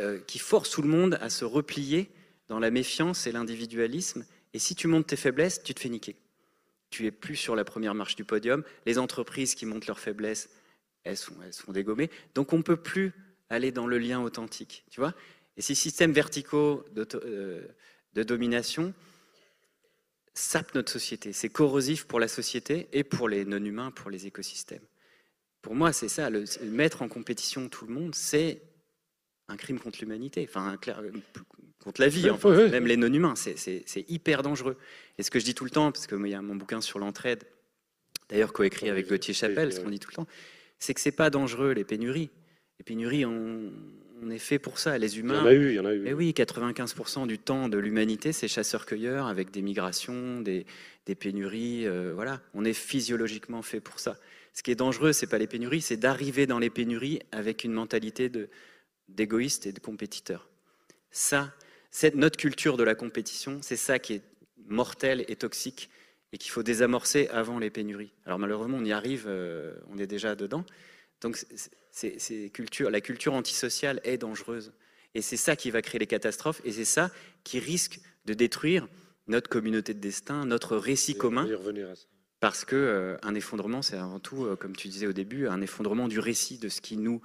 euh, qui force tout le monde à se replier dans la méfiance et l'individualisme. Et si tu montes tes faiblesses, tu te fais niquer. Tu es plus sur la première marche du podium. Les entreprises qui montent leurs faiblesses, elles sont, dégommées. Donc on ne peut plus aller dans le lien authentique. Tu vois Et ces systèmes verticaux euh, de domination, sape notre société. C'est corrosif pour la société et pour les non-humains, pour les écosystèmes. Pour moi, c'est ça, le, mettre en compétition tout le monde, c'est un crime contre l'humanité, enfin contre la vie, même les non-humains, c'est hyper dangereux. Et ce que je dis tout le temps, parce qu'il y a mon bouquin sur l'entraide, d'ailleurs coécrit avec Gauthier Chapelle, ce qu'on dit tout le temps, c'est que c'est pas dangereux les pénuries. Les pénuries, on, on est fait pour ça, les humains. Il y en a eu, il y en a eu. Mais oui, 95% du temps de l'humanité, c'est chasseurs-cueilleurs avec des migrations, des, pénuries. Euh, voilà, on est physiologiquement fait pour ça. Ce qui est dangereux, c'est pas les pénuries, c'est d'arriver dans les pénuries avec une mentalité d'égoïste et de compétiteur. Ça, c'est notre culture de la compétition, c'est ça qui est mortel et toxique et qu'il faut désamorcer avant les pénuries. Alors malheureusement, on y arrive, euh, on est déjà dedans. Donc la culture antisociale est dangereuse. Et c'est ça qui va créer les catastrophes, et c'est ça qui risque de détruire notre communauté de destin, notre récit commun. Parce que euh, un effondrement, c'est avant tout, euh, comme tu disais au début, un effondrement du récit de ce qui nous,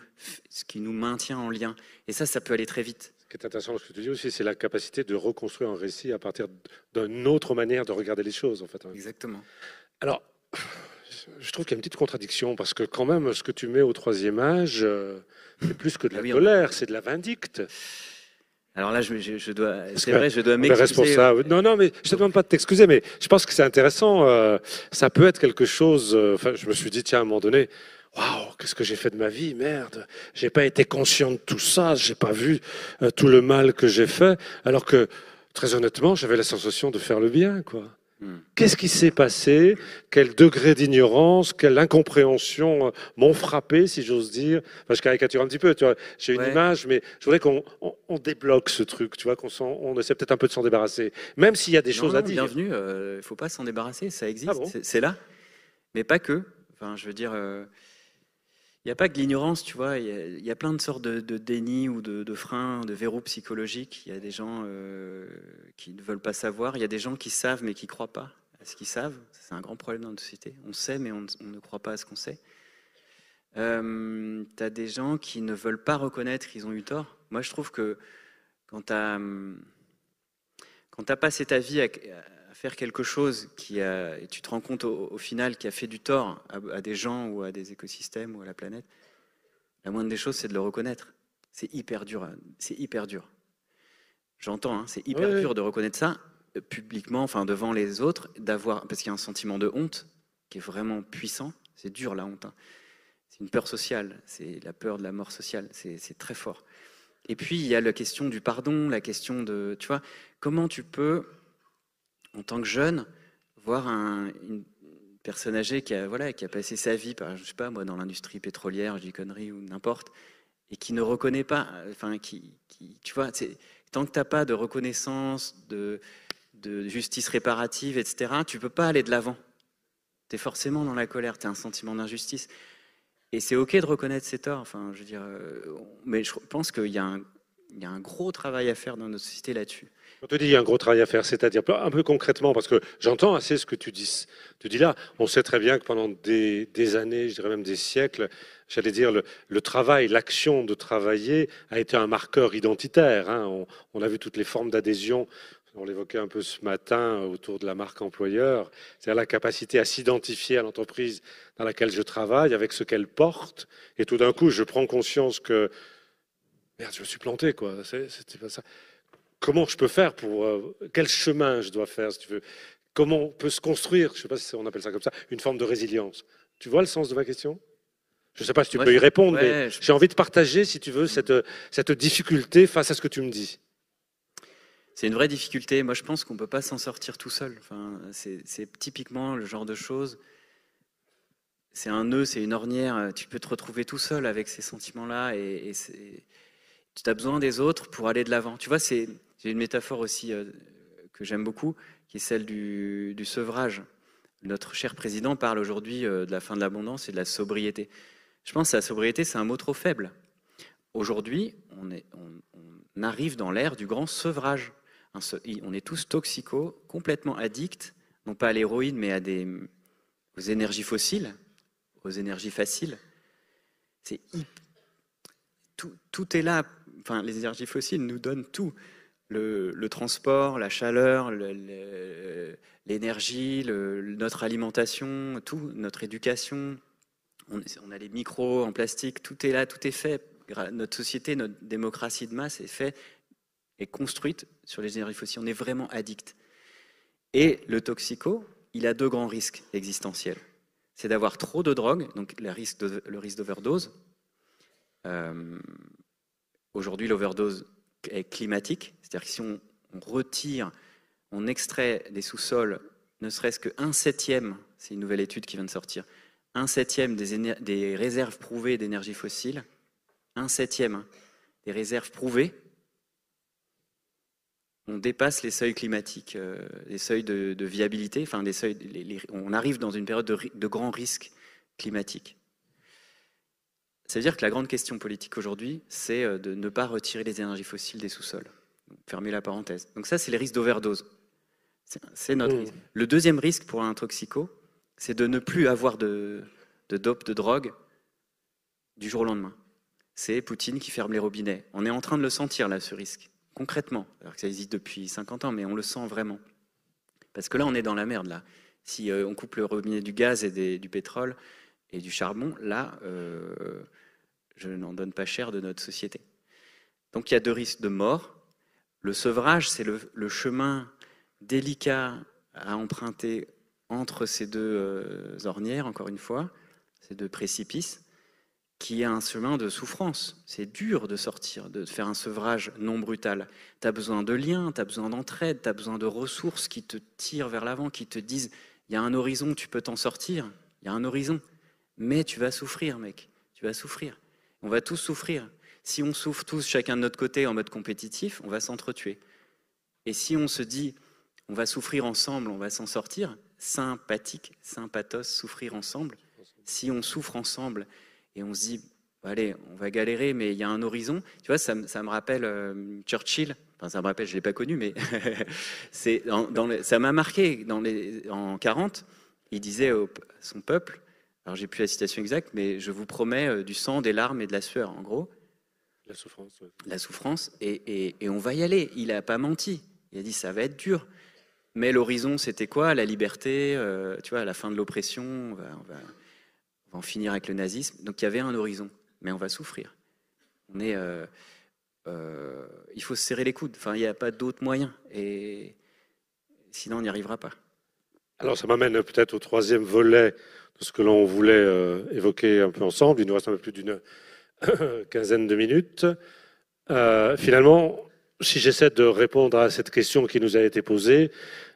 ce qui nous maintient en lien. Et ça, ça peut aller très vite. Ce qui est intéressant dans ce que tu dis aussi, c'est la capacité de reconstruire un récit à partir d'une autre manière de regarder les choses, en fait. Hein. Exactement. Alors, je trouve qu'il y a une petite contradiction parce que quand même, ce que tu mets au troisième âge, euh, c'est plus que de la ah colère, c'est de la vindicte. Alors là, je, dois, c'est vrai, je dois m'excuser. Non, non, mais je te demande pas de t'excuser, mais je pense que c'est intéressant. Euh, ça peut être quelque chose. Euh, enfin, je me suis dit, tiens, à un moment donné, waouh, qu'est-ce que j'ai fait de ma vie, merde. J'ai pas été conscient de tout ça. J'ai pas vu tout le mal que j'ai fait, alors que très honnêtement, j'avais la sensation de faire le bien, quoi. Qu'est-ce qui s'est passé? Quel degré d'ignorance, quelle incompréhension euh, m'ont frappé, si j'ose dire enfin, Je caricature un petit peu, tu vois. J'ai une image, mais je voudrais qu'on débloque ce truc, tu vois, qu'on on essaie peut-être un peu de s'en débarrasser, même s'il y a des choses à dire. Bienvenue, il euh, ne faut pas s'en débarrasser, ça existe, ah c'est là, mais pas que. Enfin, je veux dire, euh, Il n'y a pas que l'ignorance, tu vois. Il y, a plein de sortes de, déni ou de, freins, de verrous psychologiques. Il y a des gens euh, qui ne veulent pas savoir. Il y a des gens qui savent mais qui ne croient pas à ce qu'ils savent. C'est un grand problème dans notre société. On sait mais on, ne croit pas à ce qu'on sait. Euh, tu as des gens qui ne veulent pas reconnaître qu'ils ont eu tort. Moi, je trouve que quand tu as, as passé ta vie à, faire quelque chose qui a, et tu te rends compte au, final qui a fait du tort à, des gens ou à des écosystèmes ou à la planète, la moindre des choses, c'est de le reconnaître. C'est hyper dur. C'est hyper dur. J'entends, hein, c'est hyper dur de reconnaître ça euh, publiquement, enfin devant les autres, d'avoir parce qu'il y a un sentiment de honte qui est vraiment puissant. C'est dur la honte. Hein. C'est une peur sociale. C'est la peur de la mort sociale. C'est très fort. Et puis il y a la question du pardon, la question de, tu vois, comment tu peux en tant que jeune, voir un, une personne âgée qui a, voilà, qui a passé sa vie, je sais pas moi, dans l'industrie pétrolière, je dis conneries ou n'importe, et qui ne reconnaît pas, enfin, qui, tu vois, tant que tu n'as pas de reconnaissance, de, justice réparative, etc., tu peux pas aller de l'avant. Tu es forcément dans la colère, tu as un sentiment d'injustice. Et c'est OK de reconnaître ses torts, enfin, je veux dire, euh, mais je pense qu'il y, y, a un gros travail à faire dans notre société là-dessus. On te dit qu'il y a un gros travail à faire, c'est-à-dire un peu concrètement, parce que j'entends assez ce que tu dis, tu dis là. On sait très bien que pendant des, années, je dirais même des siècles, j'allais dire, le, travail, l'action de travailler a été un marqueur identitaire. Hein. On, a vu toutes les formes d'adhésion. On l'évoquait un peu ce matin autour de la marque employeur, c'est-à-dire la capacité à s'identifier à l'entreprise dans laquelle je travaille, avec ce qu'elle porte. Et tout d'un coup, je prends conscience que merde, je me suis planté, quoi. C'était pas ça. Comment je peux faire pour euh, quel chemin je dois faire si tu veux? Comment on peut se construire? Je ne sais pas si on appelle ça comme ça une forme de résilience. Tu vois le sens de ma question? Je ne sais pas si tu peux y répondre mais j'ai envie de partager si tu veux cette, cette difficulté face à ce que tu me dis. C'est une vraie difficulté. Moi je pense qu'on ne peut pas s'en sortir tout seul. Enfin, c'est typiquement le genre de choses. C'est un nœud, c'est une ornière, tu peux te retrouver tout seul avec ces sentiments-là et, et tu as besoin des autres pour aller de l'avant. Tu vois, c'est j'ai une métaphore aussi euh, que j'aime beaucoup, qui est celle du, sevrage. Notre cher président parle aujourd'hui euh, de la fin de l'abondance et de la sobriété. Je pense que la sobriété, c'est un mot trop faible. Aujourd'hui, on, arrive dans l'ère du grand sevrage. On est tous toxicaux, complètement addicts, non pas à l'héroïne, mais à des, aux énergies fossiles, aux énergies faciles. C'est tout, tout est là. Enfin, les énergies fossiles nous donnent tout le, transport, la chaleur, l'énergie, notre alimentation, tout, notre éducation. On, a les micros en plastique, tout est là, tout est fait. Notre société, notre démocratie de masse est faite et construite sur les énergies fossiles. On est vraiment addict. Et le toxico, il a deux grands risques existentiels. C'est d'avoir trop de drogue, donc le risque d'overdose. Euh, aujourd'hui, l'overdose est climatique, c'est-à-dire que si on, retire, on extrait des sous-sols ne serait-ce qu'un septième, c'est une nouvelle étude qui vient de sortir, un septième des, réserves prouvées d'énergie fossile, un septième des réserves prouvées, on dépasse les seuils climatiques, euh, les seuils de, viabilité, enfin des seuils, on arrive dans une période de, de grand risque climatique. Ça veut dire que la grande question politique aujourd'hui, c'est euh, de ne pas retirer les énergies fossiles des sous-sols. Fermez la parenthèse. Donc ça, c'est les risques d'overdose. C'est notre mmh. risque. Le deuxième risque pour un toxico, c'est de ne plus avoir de, de dope, de drogue, du jour au lendemain. C'est Poutine qui ferme les robinets. On est en train de le sentir, là, ce risque, concrètement. Alors que ça existe depuis 50 ans, mais on le sent vraiment. Parce que là, on est dans la merde, là. Si euh, on coupe le robinet du gaz et du pétrole, et du charbon, là, euh, je n'en donne pas cher de notre société. Donc il y a deux risques de mort. Le sevrage, c'est le, chemin délicat à emprunter entre ces deux euh, ornières, encore une fois, ces deux précipices, qui est un chemin de souffrance. C'est dur de sortir, de faire un sevrage non brutal. Tu as besoin de liens, tu as besoin d'entraide, tu as besoin de ressources qui te tirent vers l'avant, qui te disent, il y a un horizon, tu peux t'en sortir, il y a un horizon. Mais tu vas souffrir, mec. Tu vas souffrir. On va tous souffrir. Si on souffre tous chacun de notre côté en mode compétitif, on va s'entretuer. Et si on se dit, on va souffrir ensemble, on va s'en sortir, sympathique, sympathos, souffrir ensemble, si on souffre ensemble et on se dit, allez, on va galérer, mais il y a un horizon. Tu vois, ça, me rappelle euh, Churchill. Enfin, ça me rappelle, je l'ai pas connu, mais ça m'a marqué. En 40, il disait à son peuple, alors j'ai plus la citation exacte, mais je vous promets euh, du sang, des larmes et de la sueur, en gros. La souffrance. La souffrance, et, on va y aller. Il n'a pas menti. Il a dit, ça va être dur. Mais l'horizon, c'était quoi? La liberté, euh, tu vois, la fin de l'oppression, on va, on va en finir avec le nazisme. Donc il y avait un horizon mais on va souffrir. On est, euh, euh, il faut se serrer les coudes. Enfin, il n'y a pas d'autre moyen. Et sinon, on n'y arrivera pas. Alors, ça m'amène peut-être au troisième volet ce que l'on voulait euh, évoquer un peu ensemble. Il nous reste un peu plus d'une quinzaine de minutes. finalement, si j'essaie de répondre à cette question qui nous a été posée,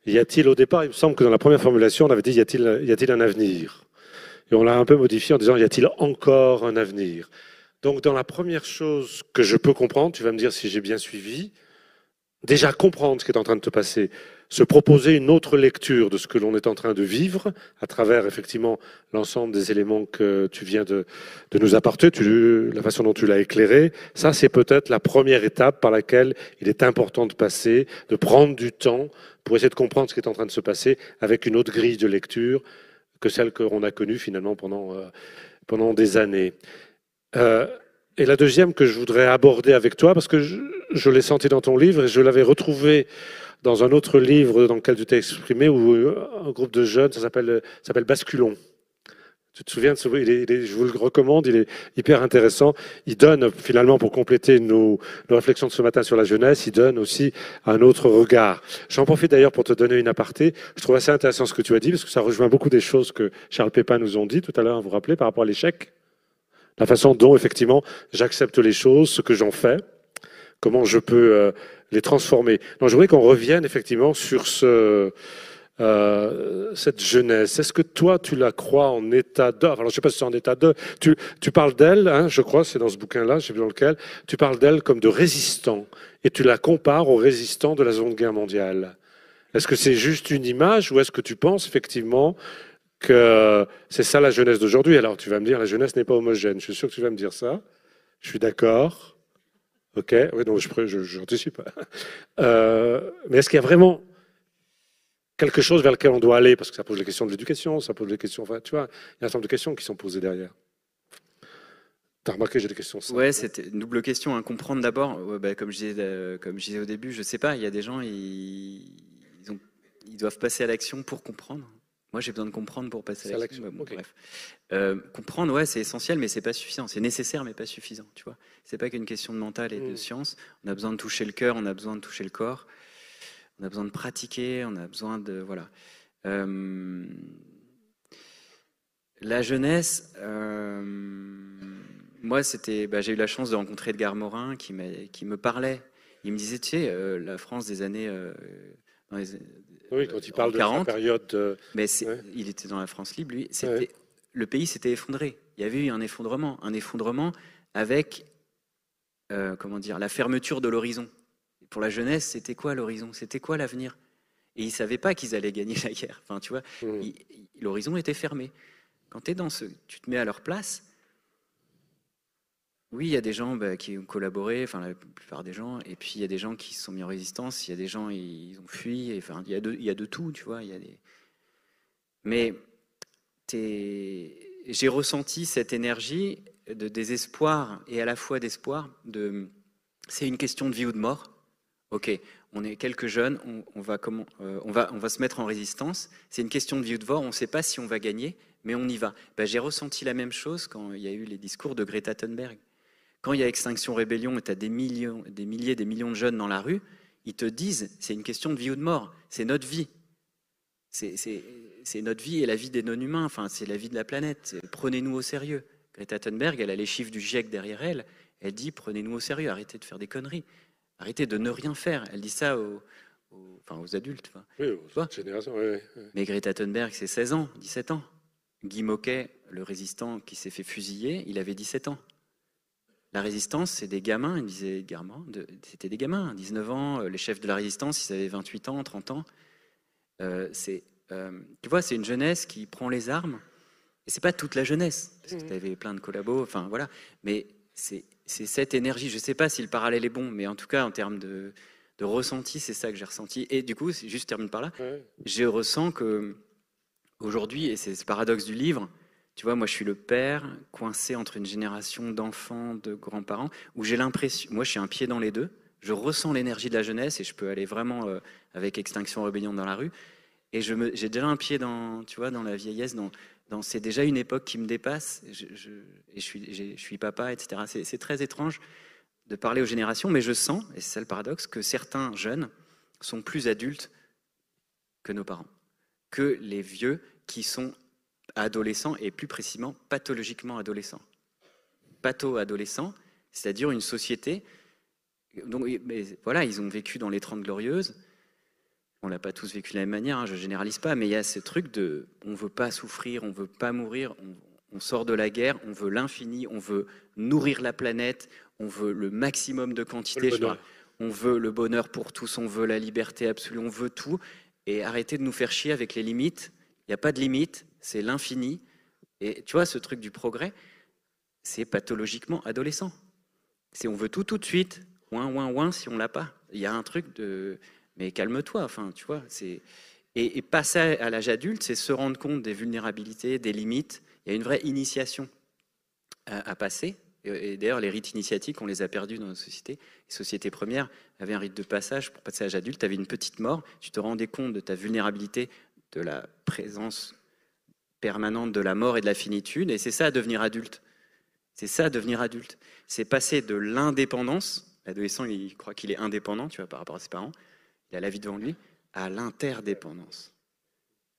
y a-t-il au départ, il me semble que dans la première formulation, on avait dit y a-t-il un avenir? Et on l'a un peu modifié en disant, y a-t-il encore un avenir? Donc dans la première chose que je peux comprendre, tu vas me dire si j'ai bien suivi, déjà comprendre ce qui est en train de te passer, se proposer une autre lecture de ce que l'on est en train de vivre à travers effectivement l'ensemble des éléments que tu viens de, nous apporter, tu, la façon dont tu l'as éclairé, ça c'est peut-être la première étape par laquelle il est important de passer, de prendre du temps pour essayer de comprendre ce qui est en train de se passer avec une autre grille de lecture que celle qu'on a connue finalement pendant, euh, pendant des années. Euh, et la deuxième que je voudrais aborder avec toi, parce que je, l'ai senti dans ton livre et je l'avais retrouvé dans un autre livre dans lequel tu t'es exprimé, où euh, un groupe de jeunes, ça s'appelle Basculon. Tu te souviens de ce Je vous le recommande, il est hyper intéressant. Il donne finalement, pour compléter nos, réflexions de ce matin sur la jeunesse, il donne aussi un autre regard. J'en profite d'ailleurs pour te donner une aparté. Je trouve assez intéressant ce que tu as dit, parce que ça rejoint beaucoup des choses que Charles Pépin nous ont dit tout à l'heure, vous rappelez, par rapport à l'échec. La façon dont, effectivement, j'accepte les choses, ce que j'en fais, comment je peux euh, les transformer. Donc, je voudrais qu'on revienne effectivement sur ce euh, cette jeunesse Est-ce que toi, tu la crois en état d'œuvre Alors, je sais pas si c'est en état d'œuvre. Tu, tu, parles d'elle, hein, je crois, c'est dans ce bouquin-là, je sais plus dans lequel, tu parles d'elle comme de résistant, et tu la compares aux résistants de la Seconde Guerre mondiale. Est-ce que c'est juste une image, ou est-ce que tu penses effectivement que c'est ça la jeunesse d'aujourd'hui Alors, tu vas me dire, la jeunesse n'est pas homogène. Je suis sûr que tu vas me dire ça. Je suis d'accord. Ok, oui, donc. Je, euh, mais est-ce qu'il y a vraiment quelque chose vers lequel on doit aller, parce que ça pose les questions de l'éducation, ça pose les questions, enfin, tu vois, il y a un certain nombre de questions qui sont posées derrière. T'as remarqué, j'ai des questions. Ouais, c'était une double question. Hein. Comprendre d'abord, bah, comme, je disais, euh, comme je disais au début, je sais pas, il y a des gens, ils, ils doivent passer à l'action pour comprendre. Moi, j'ai besoin de comprendre pour passer à l'action. bref. Euh, comprendre, ouais, c'est essentiel, mais c'est pas suffisant. C'est nécessaire, mais pas suffisant. Tu vois, c'est pas qu'une question de mental et de mm. science. On a besoin de toucher le cœur, on a besoin de toucher le corps on a besoin de pratiquer, on a besoin de voilà. Euh, la jeunesse, euh, moi c'était, bah, j'ai eu la chance de rencontrer Edgar Morin qui, qui me parlait. Il me disait, tu sais, la France des années oui, quand il parle de la période. Mais il était dans la France libre, lui. Le pays s'était effondré. Il y avait eu un effondrement, un effondrement avec, comment dire, la fermeture de l'horizon pour la jeunesse, c'était quoi l'horizon? C'était quoi l'avenir? Et ils ne savaient pas qu'ils allaient gagner la guerre. Enfin, tu vois, mmh. l'horizon était fermé. Quand es dans ce, tu te mets à leur place. Oui, il y a des gens bah, qui ont collaboré, enfin la plupart des gens, et puis il y a des gens qui se sont mis en résistance, il y a des gens ils ont fui, enfin il y a de, y a tout, tu vois. Y a des... Mais j'ai ressenti cette énergie de désespoir et à la fois d'espoir. De, c'est une question de vie ou de mort. OK, on est quelques jeunes, on, va, comment, euh, on, va, se mettre en résistance. C'est une question de vie ou de mort, on ne sait pas si on va gagner, mais on y va. Ben, J'ai ressenti la même chose quand il y a eu les discours de Greta Thunberg. Quand il y a Extinction Rébellion et tu as des, millions, des milliers, des millions de jeunes dans la rue, ils te disent c'est une question de vie ou de mort, c'est notre vie. C'est notre vie et la vie des non-humains, enfin, c'est la vie de la planète. Prenez-nous au sérieux. Greta Thunberg, elle a les chiffres du GIEC derrière elle, elle dit prenez-nous au sérieux, arrêtez de faire des conneries. Arrêtez de ne rien faire. Elle dit ça aux, enfin, aux adultes. Oui, aux générations. Oui, Mais Greta Thunberg, c'est 16 ans, 17 ans. Guy Moquet, le résistant qui s'est fait fusiller, il avait 17 ans. La résistance, c'est des gamins, il disait c'était des gamins, 19 ans, euh, les chefs de la résistance, ils avaient 28 ans, 30 ans. Euh, c'est, euh, tu vois, c'est une jeunesse qui prend les armes Et c'est pas toute la jeunesse, parce que tu avais plein de collabos, enfin voilà. Mais c'est cette énergie. Je sais pas si le parallèle est bon, mais en tout cas, en termes de, de ressenti, c'est ça que j'ai ressenti. Et du coup, juste termine par là, je ressens que aujourd'hui, et c'est ce paradoxe du livre, tu vois, moi je suis le père coincé entre une génération d'enfants, de grands-parents, où j'ai l'impression, moi je suis un pied dans les deux, je ressens l'énergie de la jeunesse et je peux aller vraiment euh, avec Extinction Rébellion dans la rue. Et j'ai déjà un pied dans, tu vois, dans la vieillesse, dans, c'est déjà une époque qui me dépasse. Je, et suis, je suis papa, etc. C'est très étrange de parler aux générations, mais je sens, et c'est ça le paradoxe, que certains jeunes sont plus adultes que nos parents, que les vieux qui sont adolescents et plus précisément pathologiquement adolescents. Patho-adolescents, c'est-à-dire une société. Donc, voilà, ils ont vécu dans les Trente Glorieuses. On l'a pas tous vécu de la même manière, hein, je généralise pas, mais il y a ce truc de on veut pas souffrir, on veut pas mourir, on sort de la guerre, on veut l'infini, on veut nourrir la planète, on veut le maximum de quantité, on veut le bonheur pour tous, on veut la liberté absolue, on veut tout, et arrêter de nous faire chier avec les limites. Il n'y a pas de limite, c'est l'infini. Et tu vois, ce truc du progrès, c'est pathologiquement adolescent. C'est on veut tout tout de suite, ouin, ouin, ouin, si on l'a pas. Il y a un truc de, mais calme-toi, enfin, tu vois, c'est. Et, passer à l'âge adulte, c'est se rendre compte des vulnérabilités, des limites. Il y a une vraie initiation à passer, et d'ailleurs, les rites initiatiques, on les a perdus dans nos sociétés. Les sociétés premières avaient un rite de passage pour passer à l'âge adulte. Tu avais une petite mort, tu te rendais compte de ta vulnérabilité, de la présence permanente de la mort et de la finitude. Et c'est ça, devenir adulte. C'est ça, devenir adulte. C'est passer de l'indépendance, l'adolescent, il croit qu'il est indépendant, tu vois, par rapport à ses parents, il a la vie devant lui, à l'interdépendance.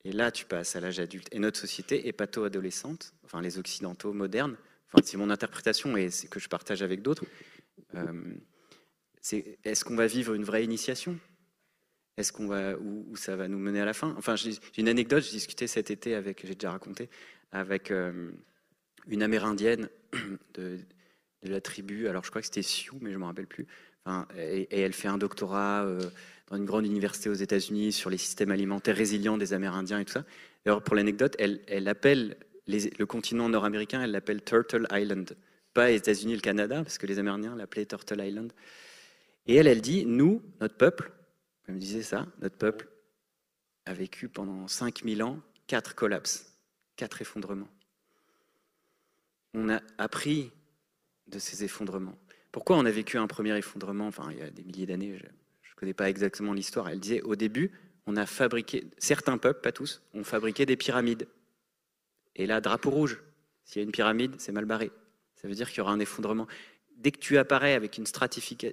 Et là, tu passes à l'âge adulte. Et notre société est patho-adolescente, enfin les occidentaux modernes, c'est mon interprétation et c'est que je partage avec d'autres. Euh, est-ce qu'on va vivre une vraie initiation? Est-ce qu'on va où, ça va nous mener à la fin? Enfin, j'ai une anecdote. J'ai discuté cet été avec, j'ai déjà raconté, avec euh, une Amérindienne de, la tribu. Alors, je crois que c'était Sioux, mais je me rappelle plus. et, elle fait un doctorat euh, dans une grande université aux États-Unis sur les systèmes alimentaires résilients des Amérindiens et tout ça. Alors, pour l'anecdote, elle, elle appelle le continent nord-américain, elle l'appelle Turtle Island. Pas États-Unis le Canada, parce que les Amérindiens l'appelaient Turtle Island. Et elle, elle dit, nous, notre peuple, elle me disait ça, notre peuple a vécu pendant 5000 ans quatre collapses, quatre effondrements. On a appris de ces effondrements. Pourquoi on a vécu un premier effondrement? Enfin, il y a des milliers d'années, je ne connais pas exactement l'histoire. Elle disait, au début, on a fabriqué, certains peuples, pas tous, ont fabriqué des pyramides et là, drapeau rouge. S'il y a une pyramide, c'est mal barré. Ça veut dire qu'il y aura un effondrement. Dès que tu apparais avec une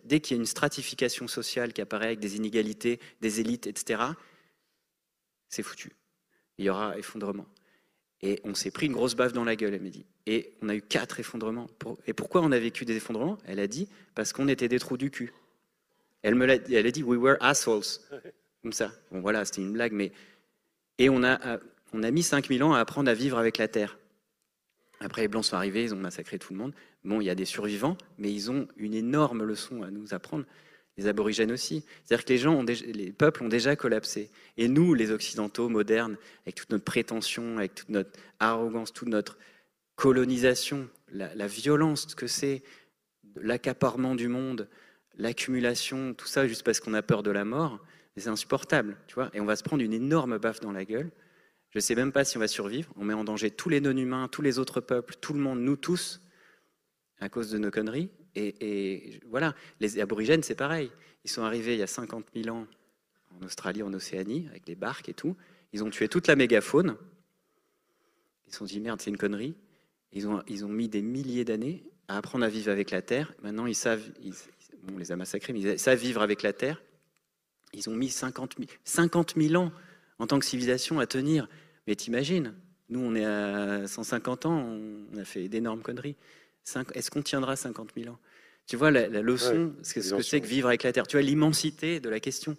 dès qu'il y a une stratification sociale qui apparaît avec des inégalités, des élites, etc., c'est foutu. Il y aura effondrement. Et on s'est pris une grosse baffe dans la gueule, elle m'a dit. Et on a eu quatre effondrements. Et pourquoi on a vécu des effondrements? Elle a dit parce qu'on était des trous du cul. Elle me l'a, elle a dit we were assholes, comme ça. Bon voilà, c'était une blague, mais et on a euh, on a mis 5000 ans à apprendre à vivre avec la Terre. Après, les Blancs sont arrivés, ils ont massacré tout le monde. Bon, il y a des survivants, mais ils ont une énorme leçon à nous apprendre. Les aborigènes aussi. C'est-à-dire que les gens, les peuples ont déjà collapsé. Et nous, les Occidentaux modernes, avec toute notre prétention, avec toute notre arrogance, toute notre colonisation, la, violence que c'est, l'accaparement du monde, l'accumulation, tout ça juste parce qu'on a peur de la mort, c'est insupportable, tu vois. Et on va se prendre une énorme baffe dans la gueule. Je ne sais même pas si on va survivre. On met en danger tous les non-humains, tous les autres peuples, tout le monde, nous tous, à cause de nos conneries. Et, voilà, les aborigènes, c'est pareil. Ils sont arrivés il y a 50 000 ans en Australie, en Océanie, avec des barques et tout. Ils ont tué toute la mégafaune. Ils se sont dit, merde, c'est une connerie. Ils ont, ils mis des milliers d'années à apprendre à vivre avec la Terre. Maintenant, ils savent, on les a massacrés, mais ils savent vivre avec la Terre. Ils ont mis 50 000, 50 000 ans en tant que civilisation à tenir. Mais t'imagines, nous on est à 150 ans, on a fait d'énormes conneries. Est-ce qu'on tiendra 50 000 ans? Tu vois la, leçon, ce que c'est que vivre avec la Terre. Tu vois l'immensité de la question,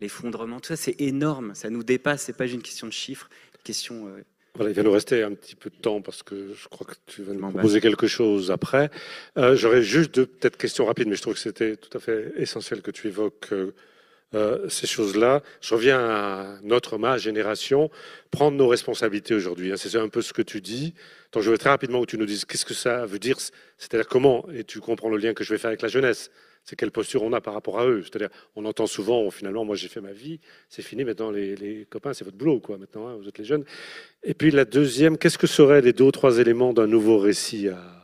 l'effondrement, tout ça c'est énorme, ça nous dépasse, c'est pas une question de chiffres, une question... Euh, voilà, il va nous rester un petit peu de temps parce que je crois que tu vas nous proposer quelque chose après. Euh, j'aurais juste deux peut-être questions rapides, mais je trouve que c'était tout à fait essentiel que tu évoques euh, euh, ces choses-là. Je reviens à notre, ma génération, prendre nos responsabilités aujourd'hui. Hein. c'est un peu ce que tu dis. Donc je veux très rapidement que tu nous dises qu'est-ce que ça veut dire, c'est-à-dire comment, et tu comprends le lien que je vais faire avec la jeunesse. C'est quelle posture on a par rapport à eux. C'est-à-dire, on entend souvent, finalement, moi j'ai fait ma vie, c'est fini, maintenant les, copains, c'est votre boulot, quoi, maintenant, hein, vous êtes les jeunes. Et puis la deuxième, qu'est-ce que seraient les deux ou trois éléments d'un nouveau récit à...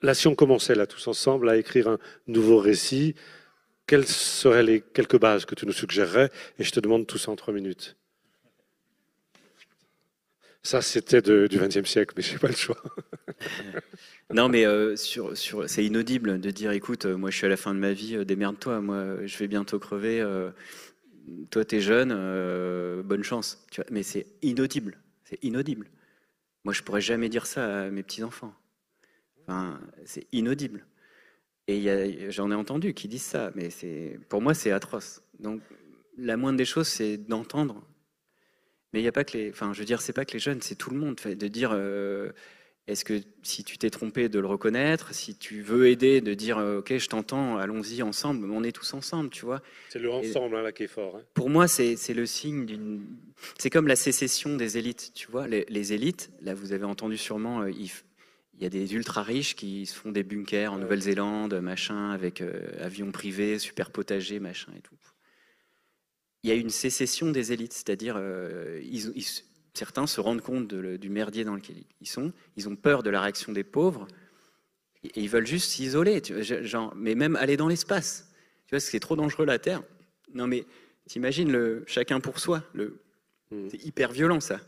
Là, si on commençait là tous ensemble à écrire un nouveau récit, quelles seraient les quelques bases que tu nous suggérerais Et je te demande tout ça en trois minutes. Ça, c'était du XXe siècle, mais je n'ai pas le choix. non, mais euh, c'est inaudible de dire, écoute, euh, moi je suis à la fin de ma vie, euh, démerde-toi, moi je vais bientôt crever, toi tu es jeune, bonne chance. Mais c'est inaudible, c'est inaudible. Moi je pourrais jamais dire ça à mes petits-enfants. C'est inaudible. Et j'en ai entendu qui disent ça, mais pour moi c'est atroce. Donc la moindre des choses, c'est d'entendre mais il n'y a pas que les. Enfin, je veux dire, c'est pas que les jeunes, c'est tout le monde. De dire, euh, est-ce que si tu t'es trompé, de le reconnaître, si tu veux aider, de dire, euh, ok, je t'entends, allons-y ensemble, on est tous ensemble, tu vois. C'est le ensemble hein, là qui est fort. Hein. Pour moi, c'est le signe d'une. C'est comme la sécession des élites, tu vois. Les, élites, là, vous avez entendu sûrement, euh, il, y a des ultra riches qui se font des bunkers en Nouvelle-Zélande, machin, avec avions privés, super potagers, machin et tout il y a une sécession des élites, c'est-à-dire euh, certains se rendent compte du merdier dans lequel ils sont, ils ont peur de la réaction des pauvres, et, ils veulent juste s'isoler, genre, mais même aller dans l'espace. Tu vois, c'est trop dangereux la Terre. Non mais t'imagines le chacun pour soi, le, hmm. c'est hyper violent ça.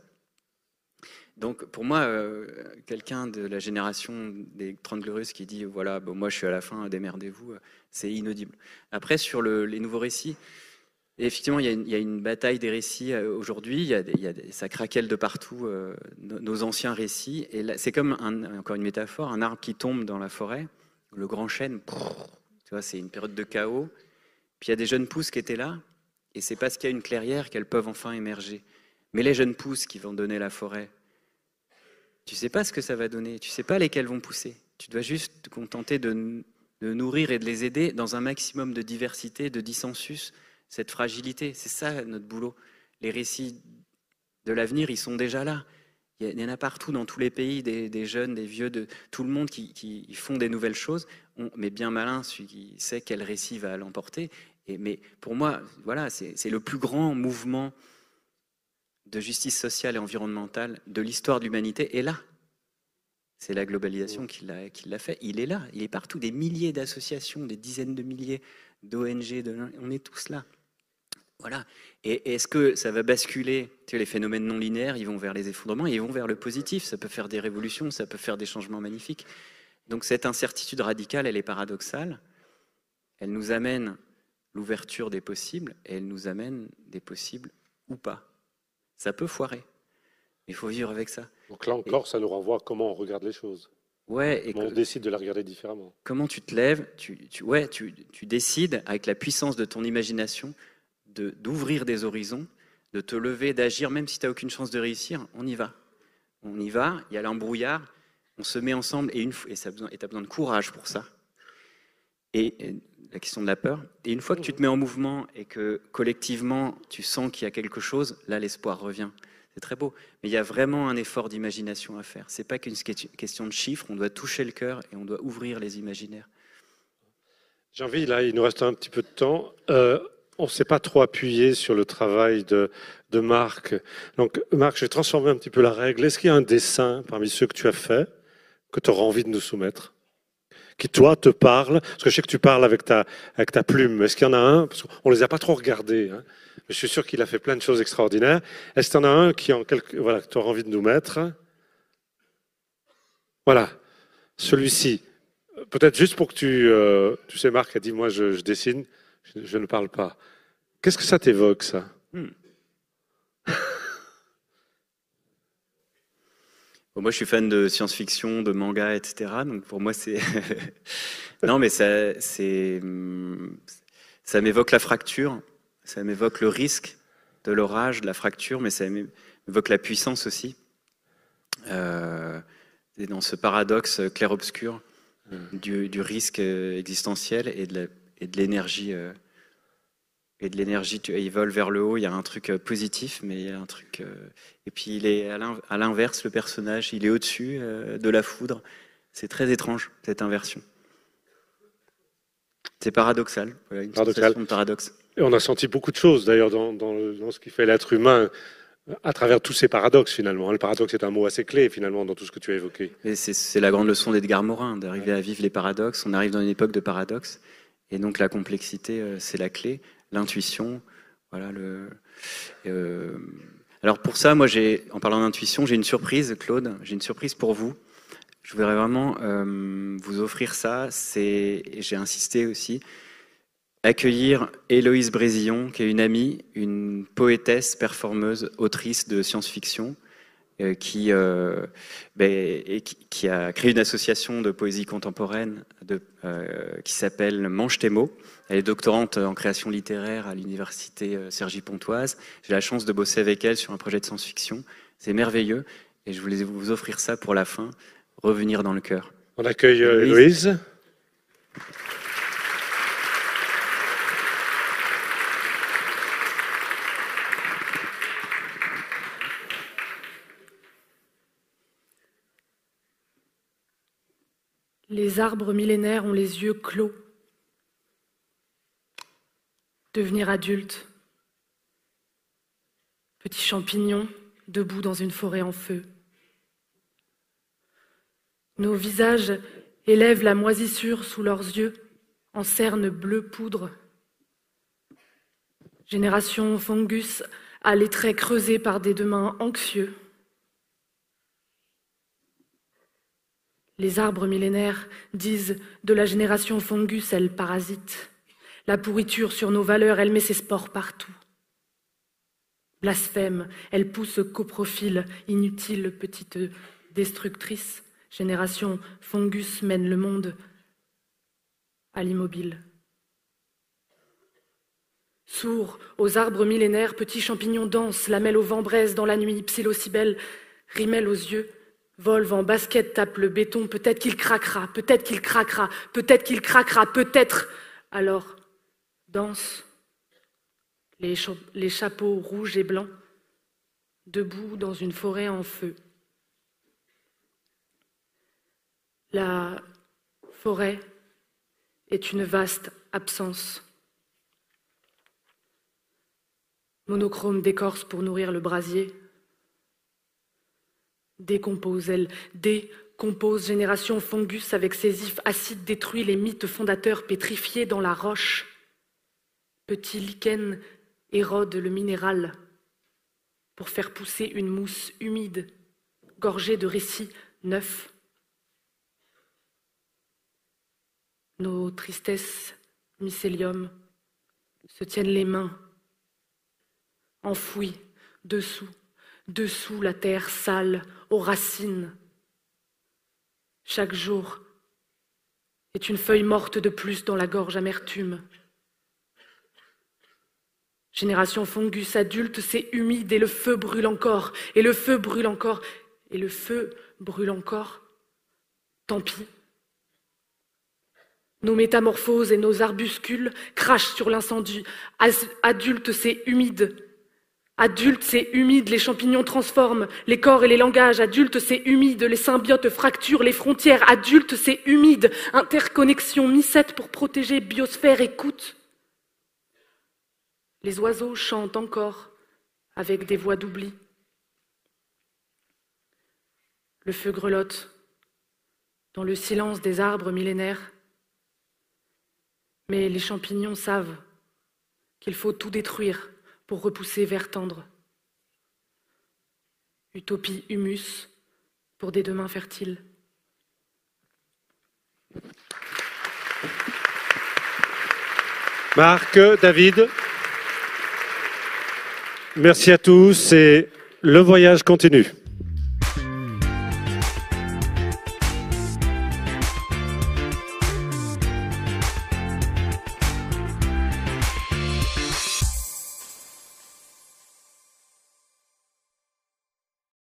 Donc pour moi, euh, quelqu'un de la génération des 30 glorieuses qui dit voilà, moi je suis à la fin, démerdez-vous, euh, c'est inaudible. Après sur les nouveaux récits, effectivement, il y, a une, bataille des récits euh, aujourd'hui. Ça craquelle de partout, nos, anciens récits. Et c'est comme, encore une métaphore, un arbre qui tombe dans la forêt, le grand chêne, c'est une période de chaos. Puis il y a des jeunes pousses qui étaient là, et c'est parce qu'il y a une clairière qu'elles peuvent enfin émerger. Mais les jeunes pousses qui vont donner la forêt, tu sais pas ce que ça va donner, tu sais pas lesquelles vont pousser. Tu dois juste te contenter de, nourrir et de les aider dans un maximum de diversité, de dissensus, cette fragilité. C'est ça notre boulot. Les récits de l'avenir, ils sont déjà là. Il y en a partout dans tous les pays, des, jeunes, des vieux, de tout le monde qui, font des nouvelles choses. mais bien malin celui qui sait quel récit va l'emporter. mais pour moi, voilà, c'est le plus grand mouvement de justice sociale et environnementale de l'histoire de l'humanité est là. C'est la globalisation qui l'a fait. Il est là, il est partout. Des milliers d'associations, des dizaines de milliers d'ONG, on est tous là. Voilà. Et est-ce que ça va basculer tu Les phénomènes non linéaires, ils vont vers les effondrements, ils vont vers le positif. Ça peut faire des révolutions, ça peut faire des changements magnifiques. Donc cette incertitude radicale, elle est paradoxale. Elle nous amène l'ouverture des possibles et elle nous amène des possibles ou pas. Ça peut foirer. Il faut vivre avec ça. Donc là encore, ça nous renvoie à comment on regarde les choses. Ouais, et on décide de la regarder différemment. Comment tu te lèves tu, ouais, tu, tu décides avec la puissance de ton imagination d'ouvrir des horizons, de te lever, d'agir, même si tu n'as aucune chance de réussir, on y va. On y va, il y a l'embrouillard, on se met ensemble et, une, et tu as besoin de courage pour ça. Et, la question de la peur. Et une fois que tu te mets en mouvement et que collectivement tu sens qu'il y a quelque chose, là l'espoir revient. C'est très beau. Mais il y a vraiment un effort d'imagination à faire. Ce n'est pas qu'une question de chiffres, on doit toucher le cœur et on doit ouvrir les imaginaires. J'ai envie, là, il nous reste un petit peu de temps. Euh, on ne s'est pas trop appuyé sur le travail de, Marc. Donc, Marc, je vais transformer un petit peu la règle. Est-ce qu'il y a un dessin parmi ceux que tu as fait que tu auras envie de nous soumettre? Qui, toi, te parle Parce que je sais que tu parles avec ta, avec ta plume. Est-ce qu'il y en a un Parce qu'on ne les a pas trop regardés. Hein. Mais je suis sûr qu'il a fait plein de choses extraordinaires. Est-ce qu'il y en a un qui, en voilà, que tu auras envie de nous mettre? Voilà, celui-ci. Peut-être juste pour que tu... Euh, tu sais, Marc a dit, moi, je dessine. Je, ne parle pas. Qu'est-ce que ça t'évoque, ça? Hmm. Moi, je suis fan de science-fiction, de manga, etc. Donc, pour moi, c'est. non, mais ça, c'est, ça m'évoque la fracture, ça m'évoque le risque de l'orage, de la fracture, mais ça m'évoque la puissance aussi. Euh, et dans ce paradoxe clair-obscur hmm. du, du, risque existentiel et de l'énergie. Euh, et de l'énergie. Ils volent vers le haut. Il y a un truc positif, mais il y a un truc. Et puis il est à l'inverse, le personnage. Il est au-dessus de la foudre. C'est très étrange cette inversion. C'est paradoxal. Voilà, une paradoxal. de paradoxe. Et on a senti beaucoup de choses d'ailleurs dans, dans, ce qui fait l'être humain à travers tous ces paradoxes finalement. Le paradoxe est un mot assez clé finalement dans tout ce que tu as évoqué. C'est la grande leçon d'Edgar Morin, d'arriver à vivre les paradoxes. On arrive dans une époque de paradoxes et donc la complexité, euh, c'est la clé, l'intuition. Voilà le. Euh, alors pour ça, moi, en parlant d'intuition, j'ai une surprise, Claude. J'ai une surprise pour vous. Je voudrais vraiment euh, vous offrir ça. C'est, j'ai insisté aussi, accueillir Héloïse Brésillon, qui est une amie, une poétesse, performeuse, autrice de science-fiction, qui, euh, ben, qui, a créé une association de poésie contemporaine de, qui s'appelle Mange tes mots. Elle est doctorante en création littéraire à l'université Sergi Pontoise. J'ai la chance de bosser avec elle sur un projet de science-fiction. C'est merveilleux et je voulais vous offrir ça pour la fin revenir dans le cœur. On accueille euh, Louise. Les arbres millénaires ont les yeux clos. Devenir adulte. Petit champignon debout dans une forêt en feu. Nos visages élèvent la moisissure sous leurs yeux en cernes bleu poudre. Génération fungus a les traits creusés par des deux mains anxieux. Les arbres millénaires disent de la génération fungus, elle parasite. La pourriture sur nos valeurs, elle met ses spores partout. Blasphème, elle pousse coprofile, inutile petite destructrice. Génération Fungus mène le monde à l'immobile. Sourd aux arbres millénaires, petits champignons dansent, lamelles au vent braise dans la nuit, psilocybelle, rimel aux yeux, volve en basket, tape le béton, peut-être qu'il craquera, peut-être qu'il craquera, peut-être qu'il craquera, peut-être. Alors, danse, les, les chapeaux rouges et blancs, debout dans une forêt en feu. La forêt est une vaste absence. Monochrome d'écorce pour nourrir le brasier. Décompose, elle décompose, génération fungus avec ses ifs acides détruit les mythes fondateurs pétrifiés dans la roche. Petit lichen érode le minéral pour faire pousser une mousse humide, gorgée de récits neufs. Nos tristesses, mycélium, se tiennent les mains, enfouies dessous, dessous la terre sale, aux racines. Chaque jour est une feuille morte de plus dans la gorge amertume. Génération fungus adulte, c'est humide et le feu brûle encore, et le feu brûle encore, et le feu brûle encore. Tant pis. Nos métamorphoses et nos arbuscules crachent sur l'incendie. Adulte, c'est humide. Adulte, c'est humide, les champignons transforment les corps et les langages. Adulte, c'est humide, les symbiotes fracturent les frontières. Adulte, c'est humide, interconnexion mycète pour protéger biosphère, écoute. Les oiseaux chantent encore avec des voix d'oubli. Le feu grelotte dans le silence des arbres millénaires. Mais les champignons savent qu'il faut tout détruire pour repousser vers tendre. Utopie humus pour des demains fertiles. Marc, David, merci à tous et le voyage continue.